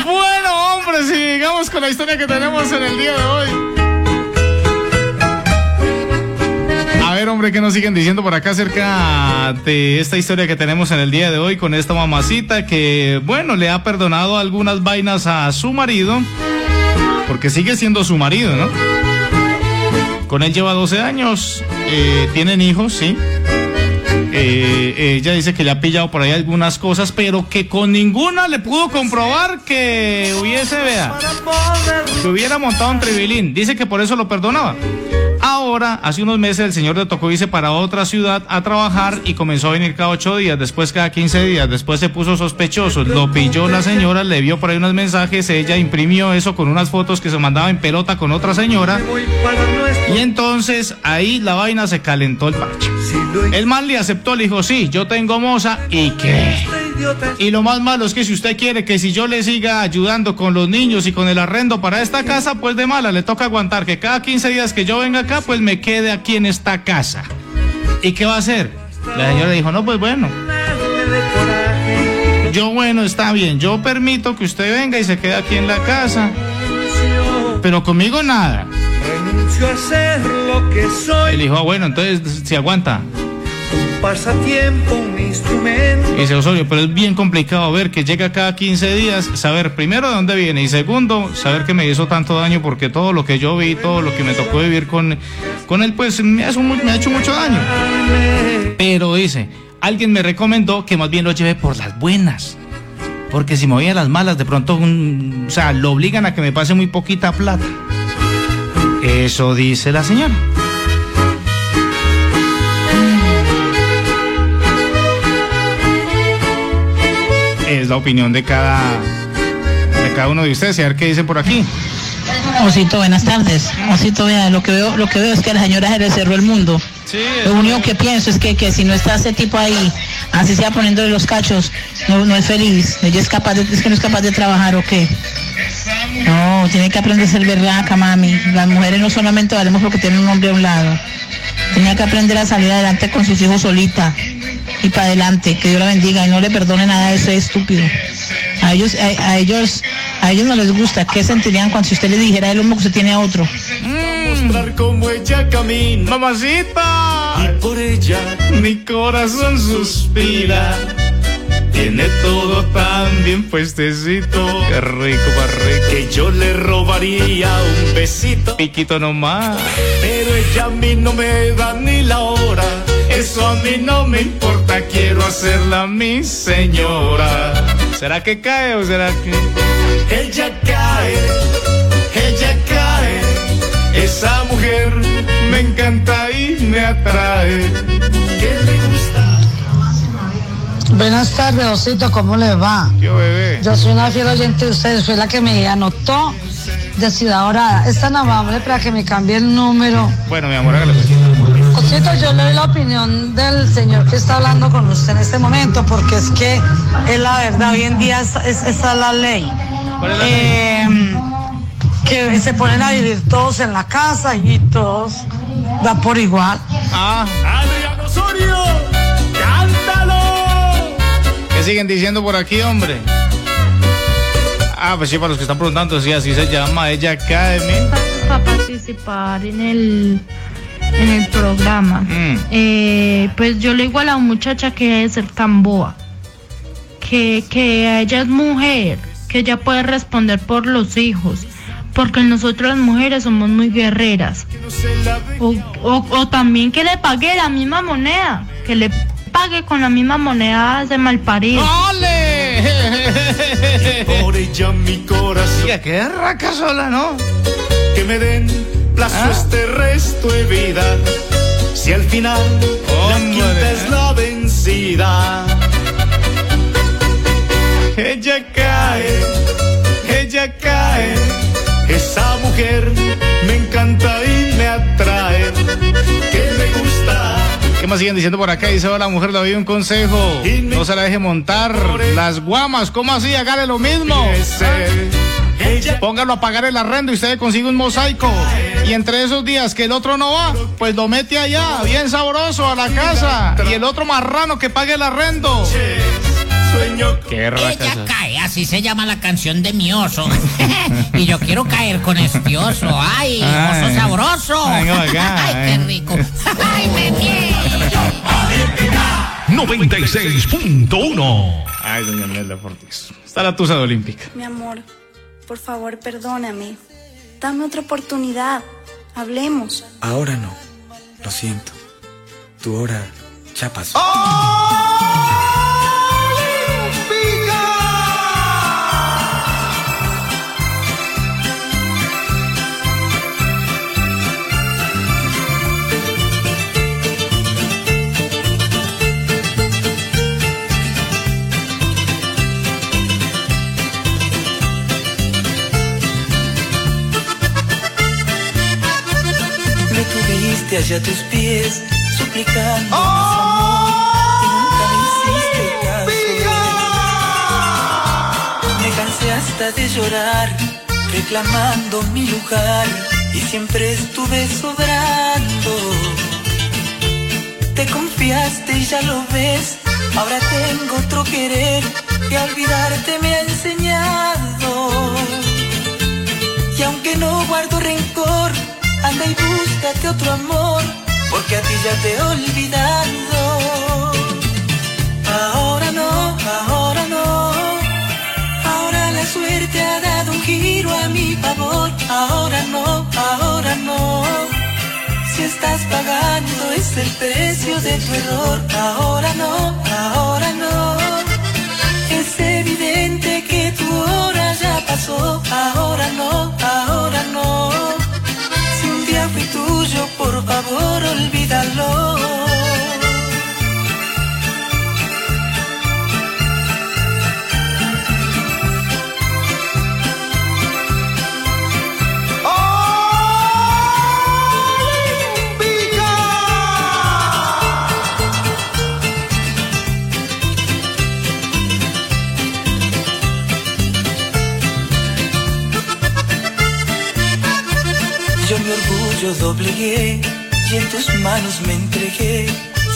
Bueno, hombre, sigamos con la historia que tenemos en el día de hoy. Hombre, ¿qué nos siguen diciendo por acá acerca de esta historia que tenemos en el día de hoy con esta mamacita que, bueno, le ha perdonado algunas vainas a su marido, porque sigue siendo su marido, ¿no? Con él lleva 12 años, eh, tienen hijos, sí. Eh, ella dice que le ha pillado por ahí algunas cosas, pero que con ninguna le pudo comprobar que hubiese, vea, que hubiera montado un tribilín. Dice que por eso lo perdonaba. Ahora, hace unos meses, el señor le tocó irse para otra ciudad a trabajar y comenzó a venir cada ocho días, después cada 15 días, después se puso sospechoso, lo pilló la señora, le vio por ahí unos mensajes, ella imprimió eso con unas fotos que se mandaba en pelota con otra señora. Y entonces ahí la vaina se calentó el parche. El man le aceptó, le dijo, sí, yo tengo moza y qué. Y lo más malo es que si usted quiere que si yo le siga ayudando con los niños y con el arrendo para esta casa, pues de mala, le toca aguantar que cada 15 días que yo venga acá, pues me quede aquí en esta casa. ¿Y qué va a hacer? La señora dijo, no, pues bueno. Yo bueno, está bien, yo permito que usted venga y se quede aquí en la casa. Pero conmigo nada. Renuncio a ser lo que soy. Él dijo, ah, bueno, entonces si aguanta. Un pasatiempo, un instrumento. Dice Osorio, pero es bien complicado ver que llega cada 15 días, saber primero de dónde viene y segundo, saber que me hizo tanto daño porque todo lo que yo vi, todo lo que me tocó vivir con, con él, pues me ha, hecho, mucho daño. Pero dice, alguien me recomendó que más bien lo lleve por las buenas. Porque si me voy a las malas, de pronto, un- o sea, lo obligan a que me pase muy poquita plata. Eso dice la señora. Es la opinión de cada, de cada uno de ustedes. Y a ver qué dicen por aquí. Osito, buenas tardes. Osito, vea, lo que veo, lo que veo es que a la señora se le cerró el mundo. lo único que pienso es que, que si no está ese tipo ahí, así sea poniéndole los cachos, no, no es feliz. Ella es capaz de, es que no es capaz de trabajar o qué. No, tiene que aprender a ser berraca, mami. Las mujeres no solamente valemos porque tienen un hombre a un lado. Tenía que aprender a salir adelante con sus hijos solita y para adelante. Que Dios la bendiga y no le perdone nada de ese estúpido. A ellos, a, a ellos, a ellos no les gusta. ¿Qué sentirían cuando si usted le dijera el humo que usted tiene a otro? Mostrar cómo ella camina. Mamacita. Y por ella Mi corazón suspira. tiene todo tan bien puestecito. Qué rico, más rico. Que yo le robaría un besito. Piquito nomás. Pero ella a mí no me da ni la hora. Eso a mí no me importa. Quiero hacerla mi señora. ¿Será que cae o será que.? Ella cae, ella cae. Esa mujer me encanta y me atrae. ¿Qué le gusta? Buenas tardes, Osito, ¿cómo le va? Yo, bebé. Yo soy una fiel oyente de ustedes, fue la que me anotó de Ciudad Dorada. Es tan amable para que me cambie el número. Bueno, mi amor, hágale. Osito, yo le doy la opinión del señor que está hablando con usted en este momento, porque es que es la verdad, hoy en día es, es- esa es la ley. Eh, que se ponen a vivir todos en la casa y todos da por igual. Ah. Adrián Osorio, cántalo. ¿Qué siguen diciendo por aquí, hombre? Ah, pues sí, para los que están preguntando, sí, así se llama. Ella cae, mi. para participar en el en el programa. Mm. Eh, pues yo le digo a la muchacha que debe ser tan boa, que, que ella es mujer, que ella puede responder por los hijos, porque nosotros las mujeres somos muy guerreras. O, o- o también que le pague la misma moneda, que le pague con la misma moneda de malparido. Por ella mi corazón. Qué raca sola, ¿no? Que me den plazo Ah. este resto de vida. Si al final la Hombre. quinta es la vencida. Ella cae, ella cae. Esa mujer me encanta y me atrae. Que me gusta. ¿Qué más siguen diciendo por acá? Dice, la mujer le doy un consejo. No se la deje montar. Las guamas, ¿cómo así? Hágale lo mismo. Póngalo a pagar el arrendo y usted consigue un mosaico. Y entre esos días que el otro no va, pues lo mete allá, bien sabroso, a la casa. Y el otro marrano que pague el arrendo. Qué Ella cae, así se llama la canción de mi oso. [laughs] y yo quiero caer con este oso. ¡Ay, oso sabroso! [laughs] ¡Ay, qué eh. rico! ¡Ay, me niego! 96.1. Ay, doña Nelda Fortis. Está la tusa de Olímpica. Mi amor, por favor, perdóname. Dame otra oportunidad. Hablemos. Ahora no. Lo siento. Tu hora ya pasó. Me allá a tus pies, suplicando más amor, y nunca me hiciste caso. Me cansé hasta de llorar, reclamando mi lugar, y siempre estuve sobrando. Te confiaste y ya lo ves, ahora tengo otro querer, y a olvidarte me ha enseñado. Otro amor, porque a ti ya te he olvidado. Ahora no, ahora no, ahora la suerte ha dado un giro a mi favor. Ahora no, ahora no, si estás pagando es el precio de tu error. Ahora no, ahora no. Es evidente que tu hora ya pasó. Ahora no, ahora no. Tuyo, por favor, olvídalo. Orgullo doblegué y en tus manos me entregué,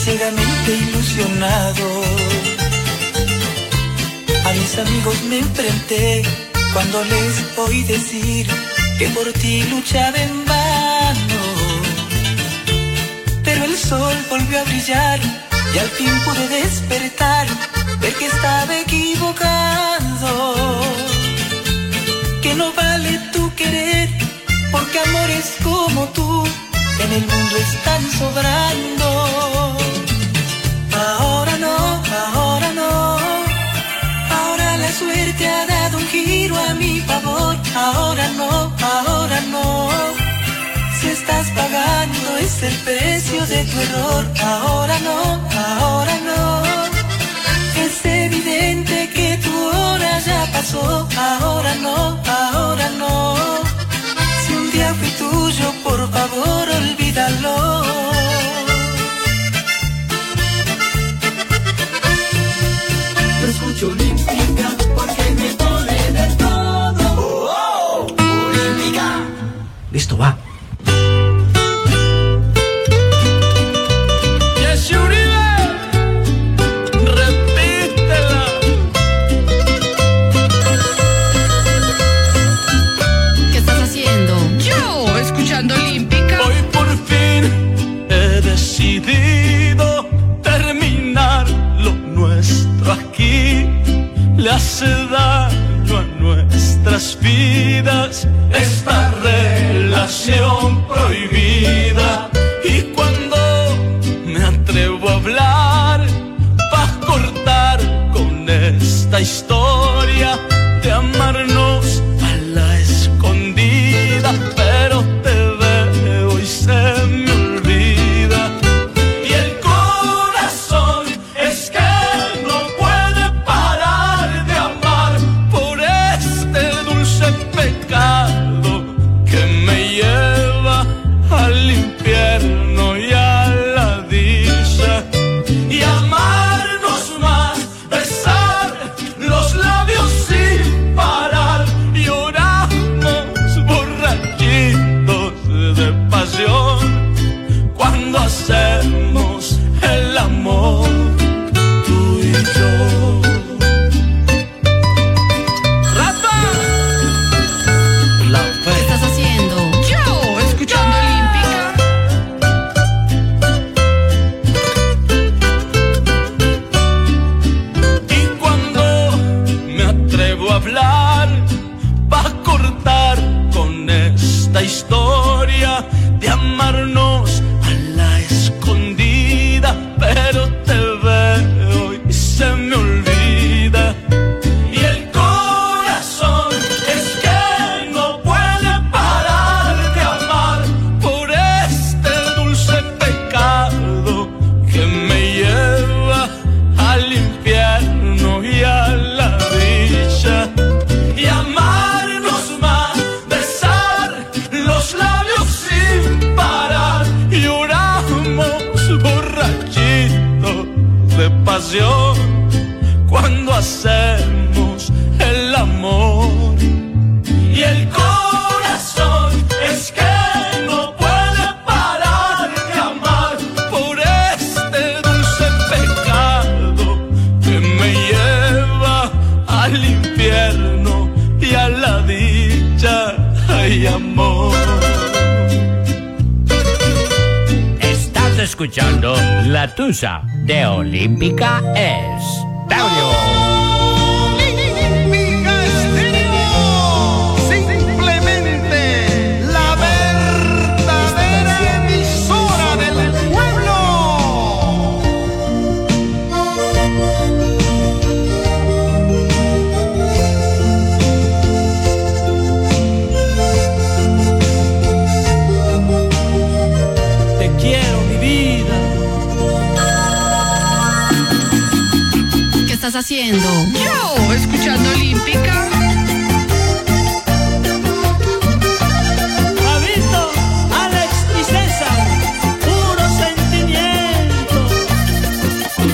ciegamente ilusionado. A mis amigos me enfrenté cuando les oí decir que por ti luchaba en vano. Pero el sol volvió a brillar y al fin pude despertar, ver que estaba equivocado. Que no vale porque amores como tú en el mundo están sobrando. Ahora no, ahora no. Ahora la suerte ha dado un giro a mi favor. Ahora no, ahora no. Si estás pagando es el precio de tu error. Ahora no, ahora no. Es evidente que tu hora ya pasó. Ahora no, ahora no. Tuyo, por favor olvídalo. Lo escucho olímpica daño a nuestras vidas esta relación prohibida. Estás haciendo? Yo, escuchando Olímpica. Fabito, Alex y César, puro sentimiento.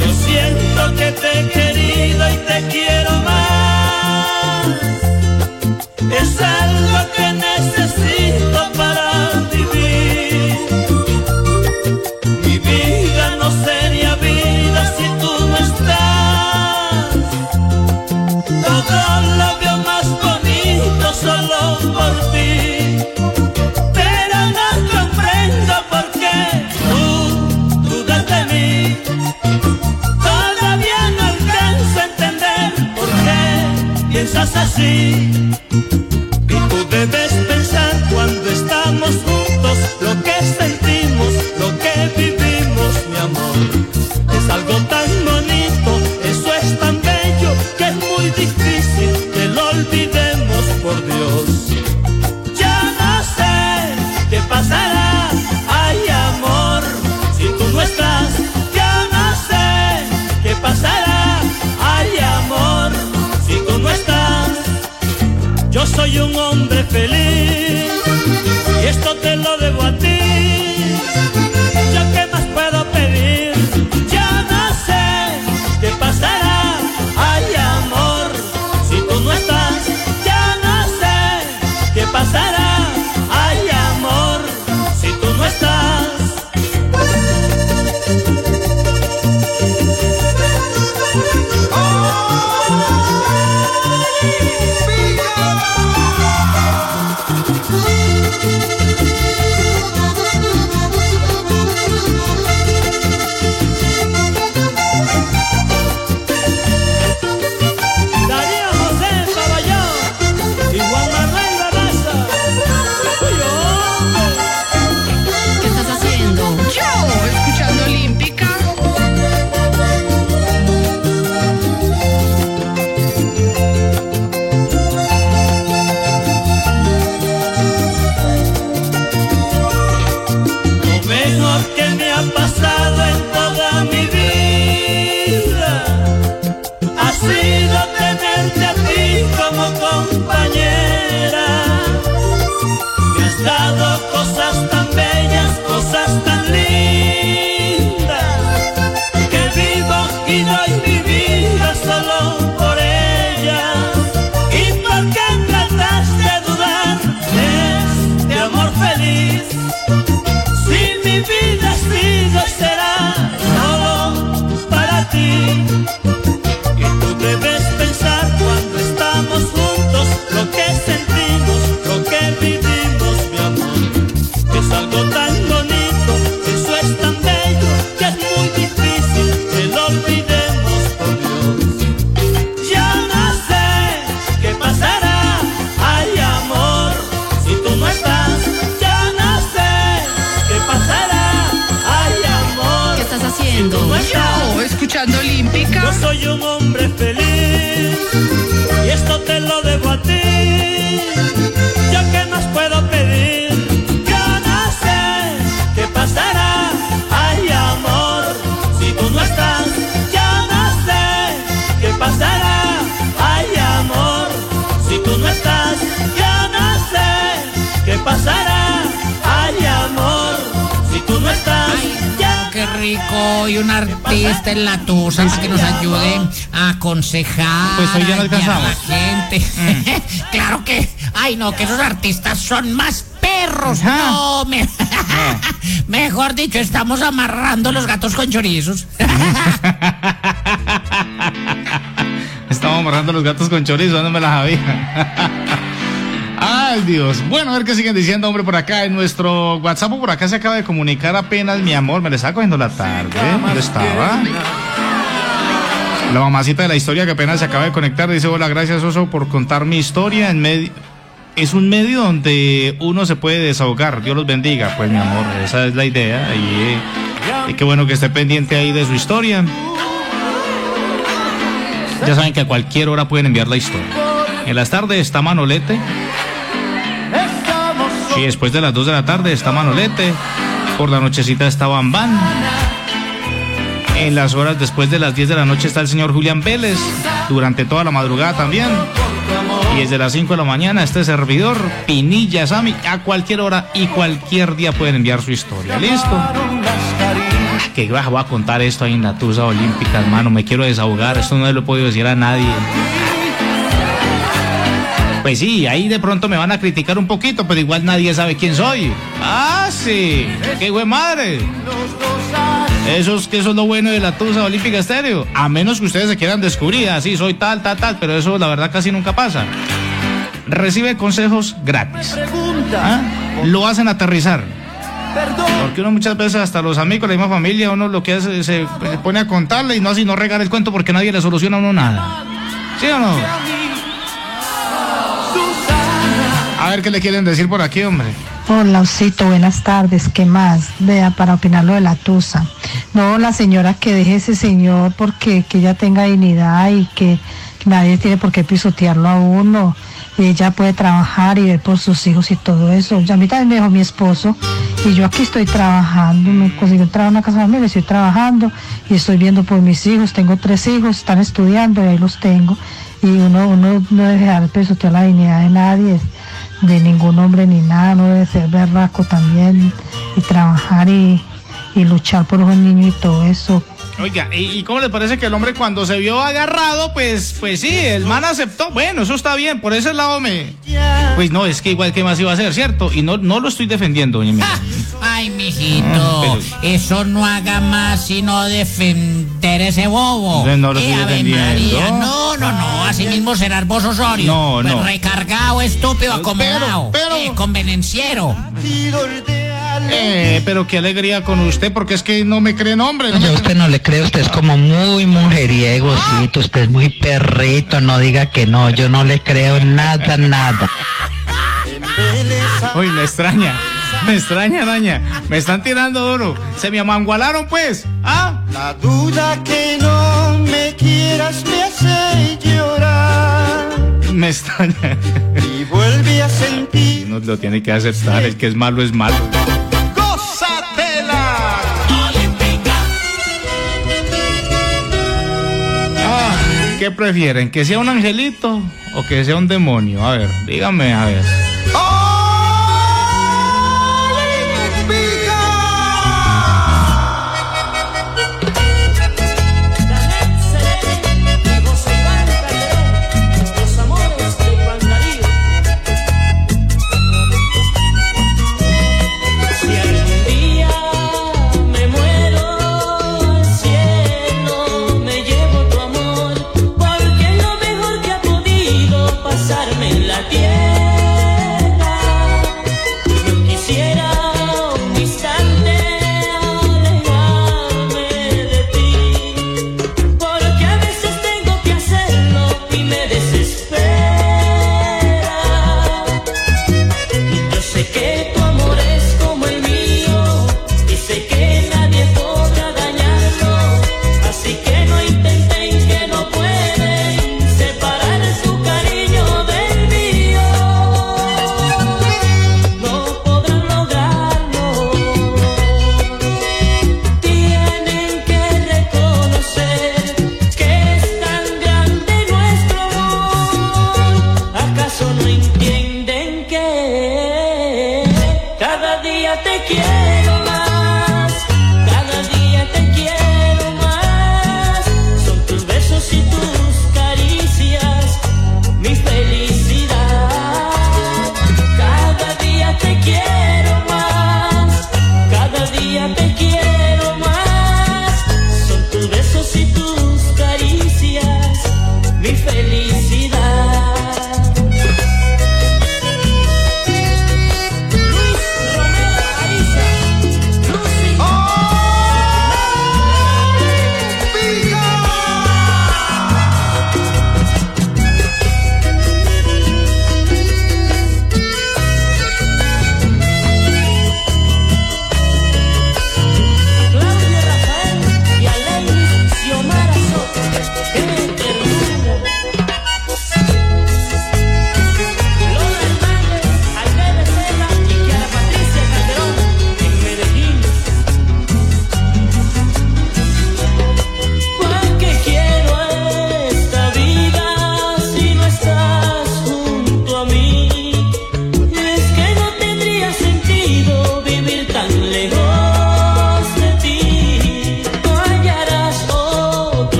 Yo siento que te he querido y te quiero más. Es algo que necesito para así. Feliz? Si aconsejar Pues hoy ya no a alcanzamos. la gente. [laughs] claro que, ay no, que esos artistas son más perros. No, me- [laughs] mejor dicho, estamos amarrando los gatos con chorizos. [laughs] Estamos amarrando los gatos con chorizo, no me las sabía. Ay, Dios. Bueno, a ver qué siguen diciendo, hombre, por acá en nuestro WhatsApp. Por acá se acaba de comunicar apenas mi amor. Me le estaba cogiendo la tarde. ¿Dónde estaba? La mamacita de la historia que apenas se acaba de conectar dice: Hola, gracias, Oso, por contar mi historia en medio. Es un medio donde uno se puede desahogar. Dios los bendiga. Pues, mi amor, esa es la idea. Y, eh, y qué bueno que esté pendiente ahí de su historia. Ya saben que a cualquier hora pueden enviar la historia. En las tardes está Manolete. Y después de las 2 de la tarde está Manolete. Por la nochecita está Bambán. En las horas después de las 10 de la noche está el señor Julián Vélez. Durante toda la madrugada también. Y desde las 5 de la mañana este servidor, Pinilla Sami, a cualquier hora y cualquier día pueden enviar su historia. ¿Listo? Que va- voy a contar esto ahí en la Tusa Olímpica, hermano. Me quiero desahogar. Esto no lo he podido decir a nadie. Pues sí, ahí de pronto me van a criticar un poquito, pero igual nadie sabe quién soy. Ah, sí. Qué buen madre. Eso es que eso es lo bueno de la Tusa Olímpica Estéreo. A menos que ustedes se quieran descubrir, así soy tal, tal, tal, pero eso la verdad casi nunca pasa. Recibe consejos gratis. ¿Ah? Lo hacen aterrizar. Porque uno muchas veces hasta los amigos, la misma familia, uno lo que hace se, se pone a contarle y no así no regar el cuento porque nadie le soluciona a uno nada. ¿Sí o no? A ver qué le quieren decir por aquí, hombre. Hola, Osito, buenas tardes. ¿Qué más? Vea, para opinar lo de la tusa. No, la señora que deje ese señor porque que ella tenga dignidad y que nadie tiene por qué pisotearlo a uno. Y ella puede trabajar y ver por sus hijos y todo eso. Ya a mí también me dejó mi esposo y yo aquí estoy trabajando. Me conseguí un trabajo en una casa familia, estoy trabajando y estoy viendo por mis hijos. Tengo tres hijos, están estudiando y ahí los tengo. Y uno, uno no debe dejar pisotear la dignidad de nadie de ningún hombre ni nada, no debe ser berraco también y trabajar y, y luchar por un niño y todo eso. Oiga, ¿y, y cómo le parece que el hombre cuando se vio agarrado, pues, pues sí, el man aceptó? Bueno, eso está bien, por ese lado me... Pues no, es que igual que más iba a hacer, ¿cierto? Y no, no lo estoy defendiendo, doña Emilia. [laughs] Ay, mijito, eso no haga más sino defender ese bobo. No, no lo Eh, estoy Ave defendiendo. María, no, no, no, así mismo serás vos Osorio. No, Pues no. recargado, estúpido, acomodado, eh, convenenciero. Eh, pero qué alegría con usted, porque es que no me creen hombre. No Yo me a usted no le creo, usted es como muy mujeriego, Osito, usted es muy perrito, no diga que no, yo no le creo nada, nada. Uy, me extraña. Me extraña, doña. Me están tirando duro. Se me amangualaron, pues. ¿Ah? La duda que no me quieras me hace llorar. Me extraña. Y vuelve a sentir. Lo tiene que aceptar. El que es malo es malo. ¡Gózatela! Ah, ¿Qué prefieren? ¿Que sea un angelito o que sea un demonio? A ver, dígame, a ver.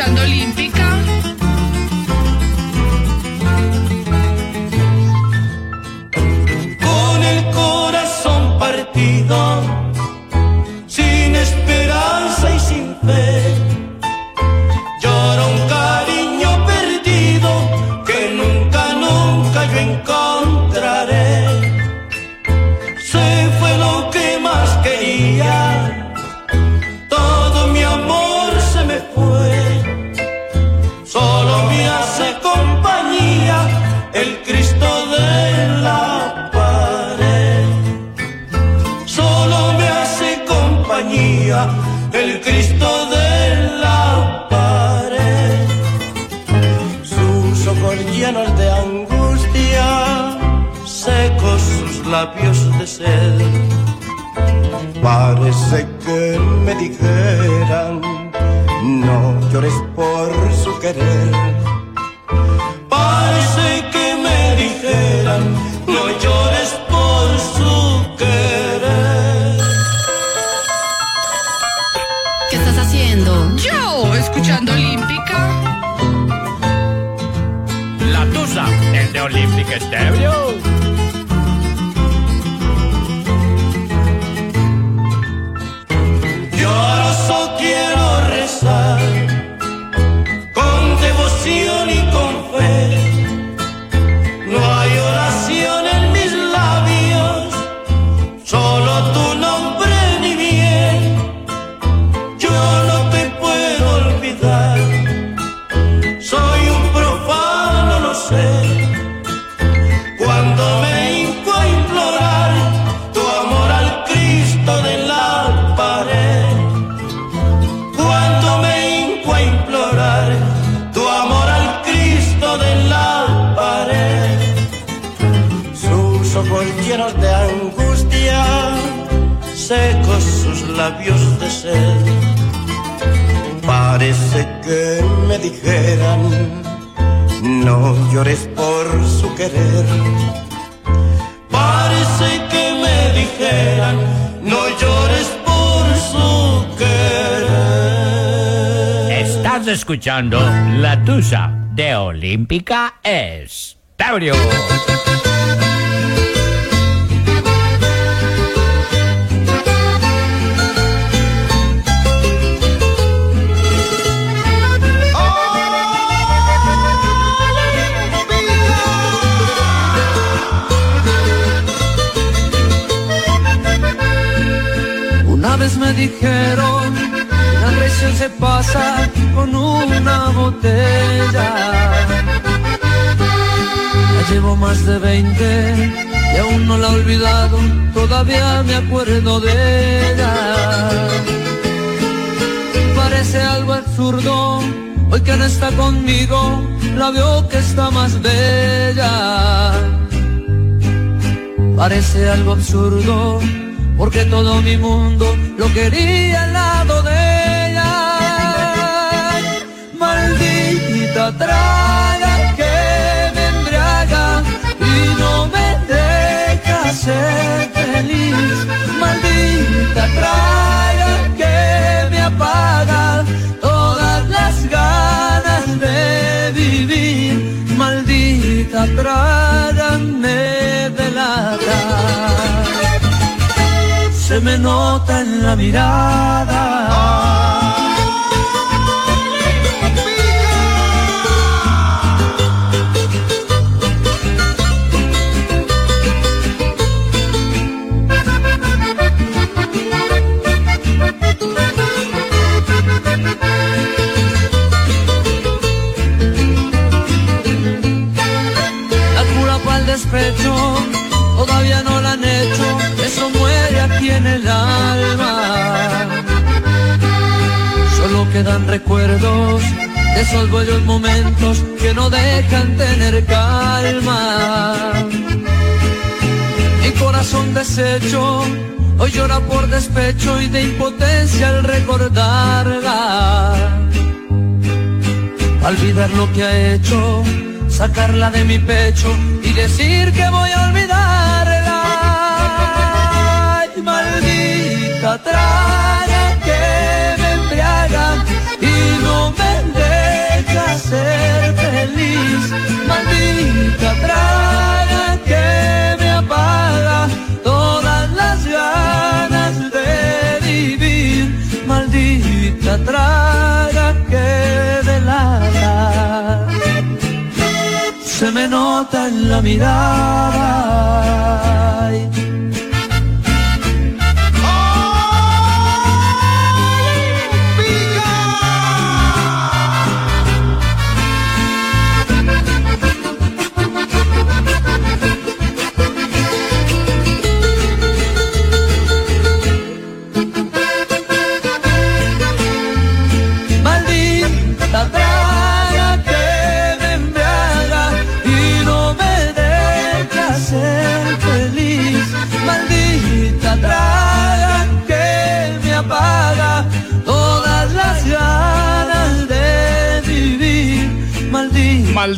Escuchando vez me dijeron, la traición se pasa con una botella. Ya llevo más de 20 y aún no la he olvidado, todavía me acuerdo de ella. Parece algo absurdo, hoy que no está conmigo, la veo que está más bella. Parece algo absurdo, porque todo mi mundo lo quería al lado de ella. Maldita traga que me embriaga y no me deja ser feliz. Maldita traga que me apaga todas las ganas de vivir. Maldita traga me delata se me nota en la mirada. Despecho todavía no en el alma. Solo quedan recuerdos de esos bellos momentos que no dejan tener calma. Mi corazón deshecho hoy llora por despecho y de impotencia al recordarla. Olvidar lo que ha hecho, sacarla de mi pecho y decir que voy a olvidarla. traga que me embriaga y no me deja ser feliz. Maldita traga que me apaga todas las ganas de vivir. Maldita traga que delata se me nota en la mirada.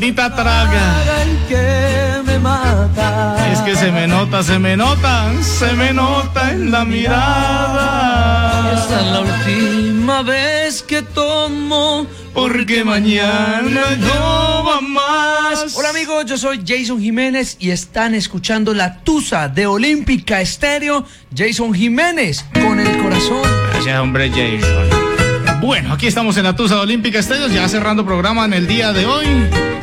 Maldita, Maldita traga. traga el que me mata. Es que se me nota, se me nota, se me nota en la mirada. Esta es la última vez que tomo. Porque mañana no va más. Hola amigos, yo soy Jason Jiménez y están escuchando la Tusa de Olímpica Estéreo. Jason Jiménez con el corazón. Gracias, hombre Jason. Bueno, aquí estamos en la Tusa Olímpica Estadios, ya cerrando programa en el día de hoy.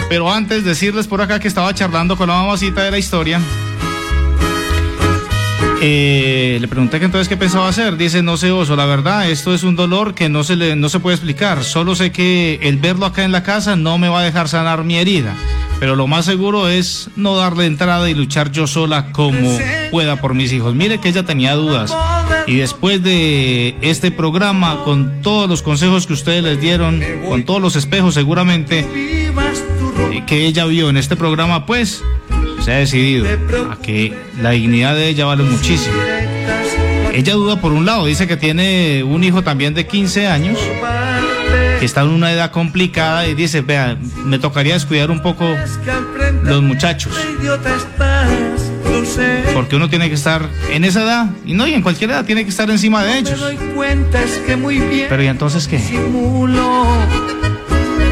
Pero antes decirles por acá que estaba charlando con la mamacita de la historia. Eh, le pregunté que entonces qué pensaba hacer. Dice, no sé, oso, la verdad, esto es un dolor que no se, no se puede explicar. Solo sé que el verlo acá en la casa no me va a dejar sanar mi herida. Pero lo más seguro es no darle entrada y luchar yo sola como pueda por mis hijos. Mire que ella tenía dudas. Y después de este programa, con todos los consejos que ustedes les dieron, con todos los espejos seguramente eh, que ella vio en este programa, pues se ha decidido a que la dignidad de ella vale muchísimo. Ella duda por un lado, dice que tiene un hijo también de 15 años, que está en una edad complicada y dice, vea, me tocaría descuidar un poco los muchachos, porque uno tiene que estar en esa edad, y no, y en cualquier edad tiene que estar encima de ellos. cuenta es que muy bien Pero ¿y entonces qué? simulo.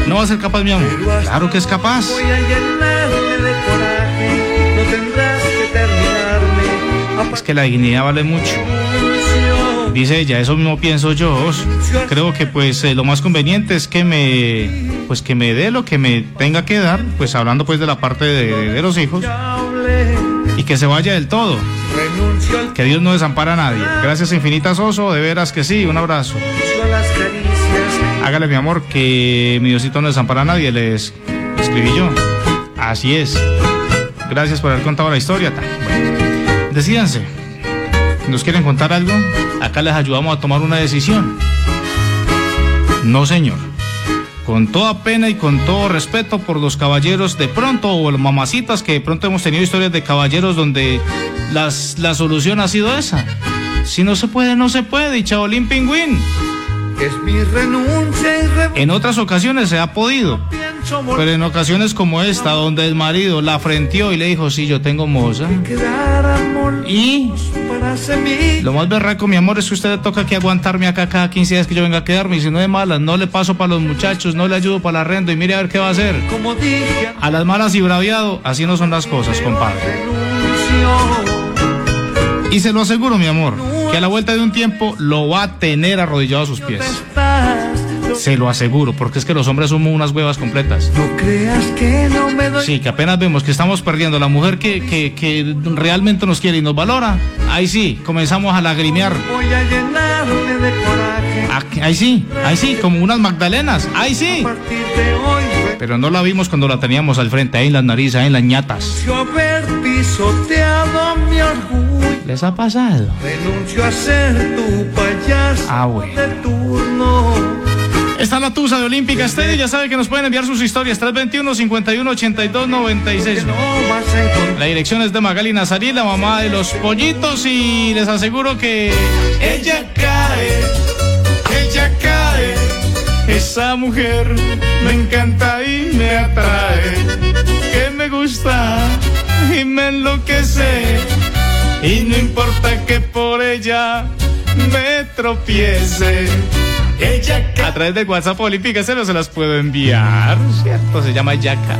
¿No va a ser capaz, mi amor? Claro que es capaz. Voy a llenarme de coraje, no tendrás que. Es que la dignidad vale mucho. Dice ella, eso mismo pienso yo. Creo que pues eh, lo más conveniente es que me pues que me dé lo que me tenga que dar, pues hablando pues de la parte de, de los hijos y que se vaya del todo. Que Dios no desampara a nadie. Gracias infinitas oso, de veras que sí, un abrazo. Hágale mi amor que mi Diosito no desampara a nadie, les escribí yo. Así es. Gracias por haber contado la historia. Bueno, decídanse. ¿Nos quieren contar algo? Acá les ayudamos a tomar una decisión. No, señor. Con toda pena y con todo respeto por los caballeros de pronto o las mamacitas que de pronto hemos tenido historias de caballeros donde las, la solución ha sido esa. Si no se puede, no se puede. Y chaolín pingüín. Es mi renuncia y revolución. En otras ocasiones se ha podido. Pero en ocasiones como esta, donde el marido la frenteó y le dijo, sí, yo tengo moza. Y. lo más berraco, mi amor, es que usted le toca que aguantarme acá cada 15 días que yo venga a quedarme. Y si no de malas, no le paso para los muchachos, no le ayudo para la renta y mire a ver qué va a hacer. A las malas y braviado, así no son las cosas, compadre. Y se lo aseguro, mi amor, que a la vuelta de un tiempo lo va a tener arrodillado a sus pies. Se lo aseguro, porque es que los hombres somos unas huevas completas. No creas que no me doy. Sí, que apenas vemos que estamos perdiendo la mujer que, que, que realmente nos quiere y nos valora, ahí sí, comenzamos a lagrimear. Voy a llenarme de coraje. Ah, Ahí sí, ahí sí, como unas magdalenas, ahí sí. Pero no la vimos cuando la teníamos al frente, ahí en las narices, ahí en las ñatas. renuncio a haber pisoteado mi orgullo. ¿Les ha pasado? Renuncio a ser tu payaso Ah, bueno. de turno. Está la Tusa de Olímpica Estéreo, ya sabe que nos pueden enviar sus historias, 321 51 82 96. No vas a encontrar. La dirección es de Magali Nazarí, la mamá de los pollitos, y les aseguro que ella cae, ella cae. Esa mujer me encanta y me atrae, que me gusta y me enloquece. Y no importa que por ella me tropiece. A través del WhatsApp Política se los, se las puedo enviar, ¿cierto? Se llama Yaca.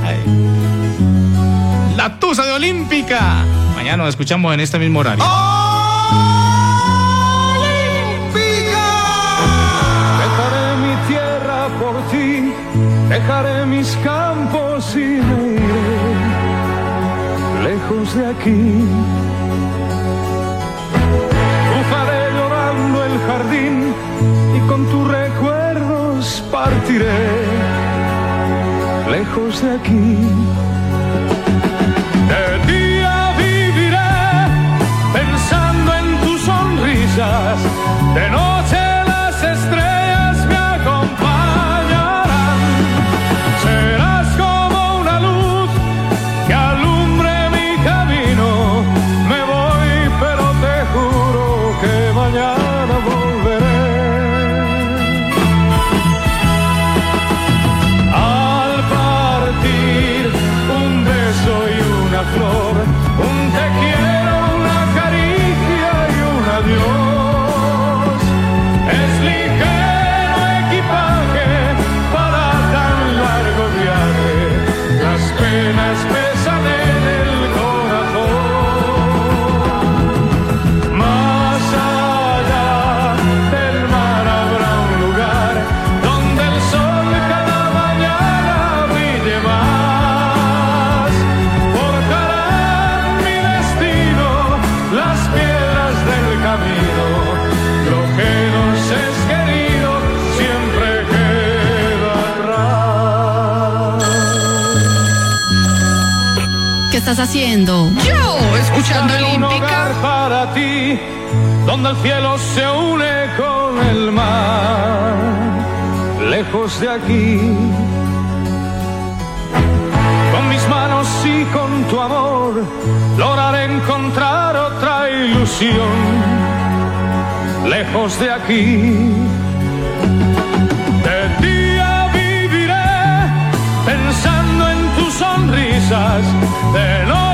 La Tusa de Olímpica. Mañana nos escuchamos en este mismo horario. Dejaré mis campos y me iré lejos de aquí. Bufaré llorando el jardín con tus recuerdos partiré lejos de aquí. De día viviré pensando en tus sonrisas, de noche estás haciendo? Yo, escuchando Olímpica. Para ti, donde el cielo se une con el mar, lejos de aquí. Con mis manos y con tu amor, lograré encontrar otra ilusión, lejos de aquí. cosas del hombre.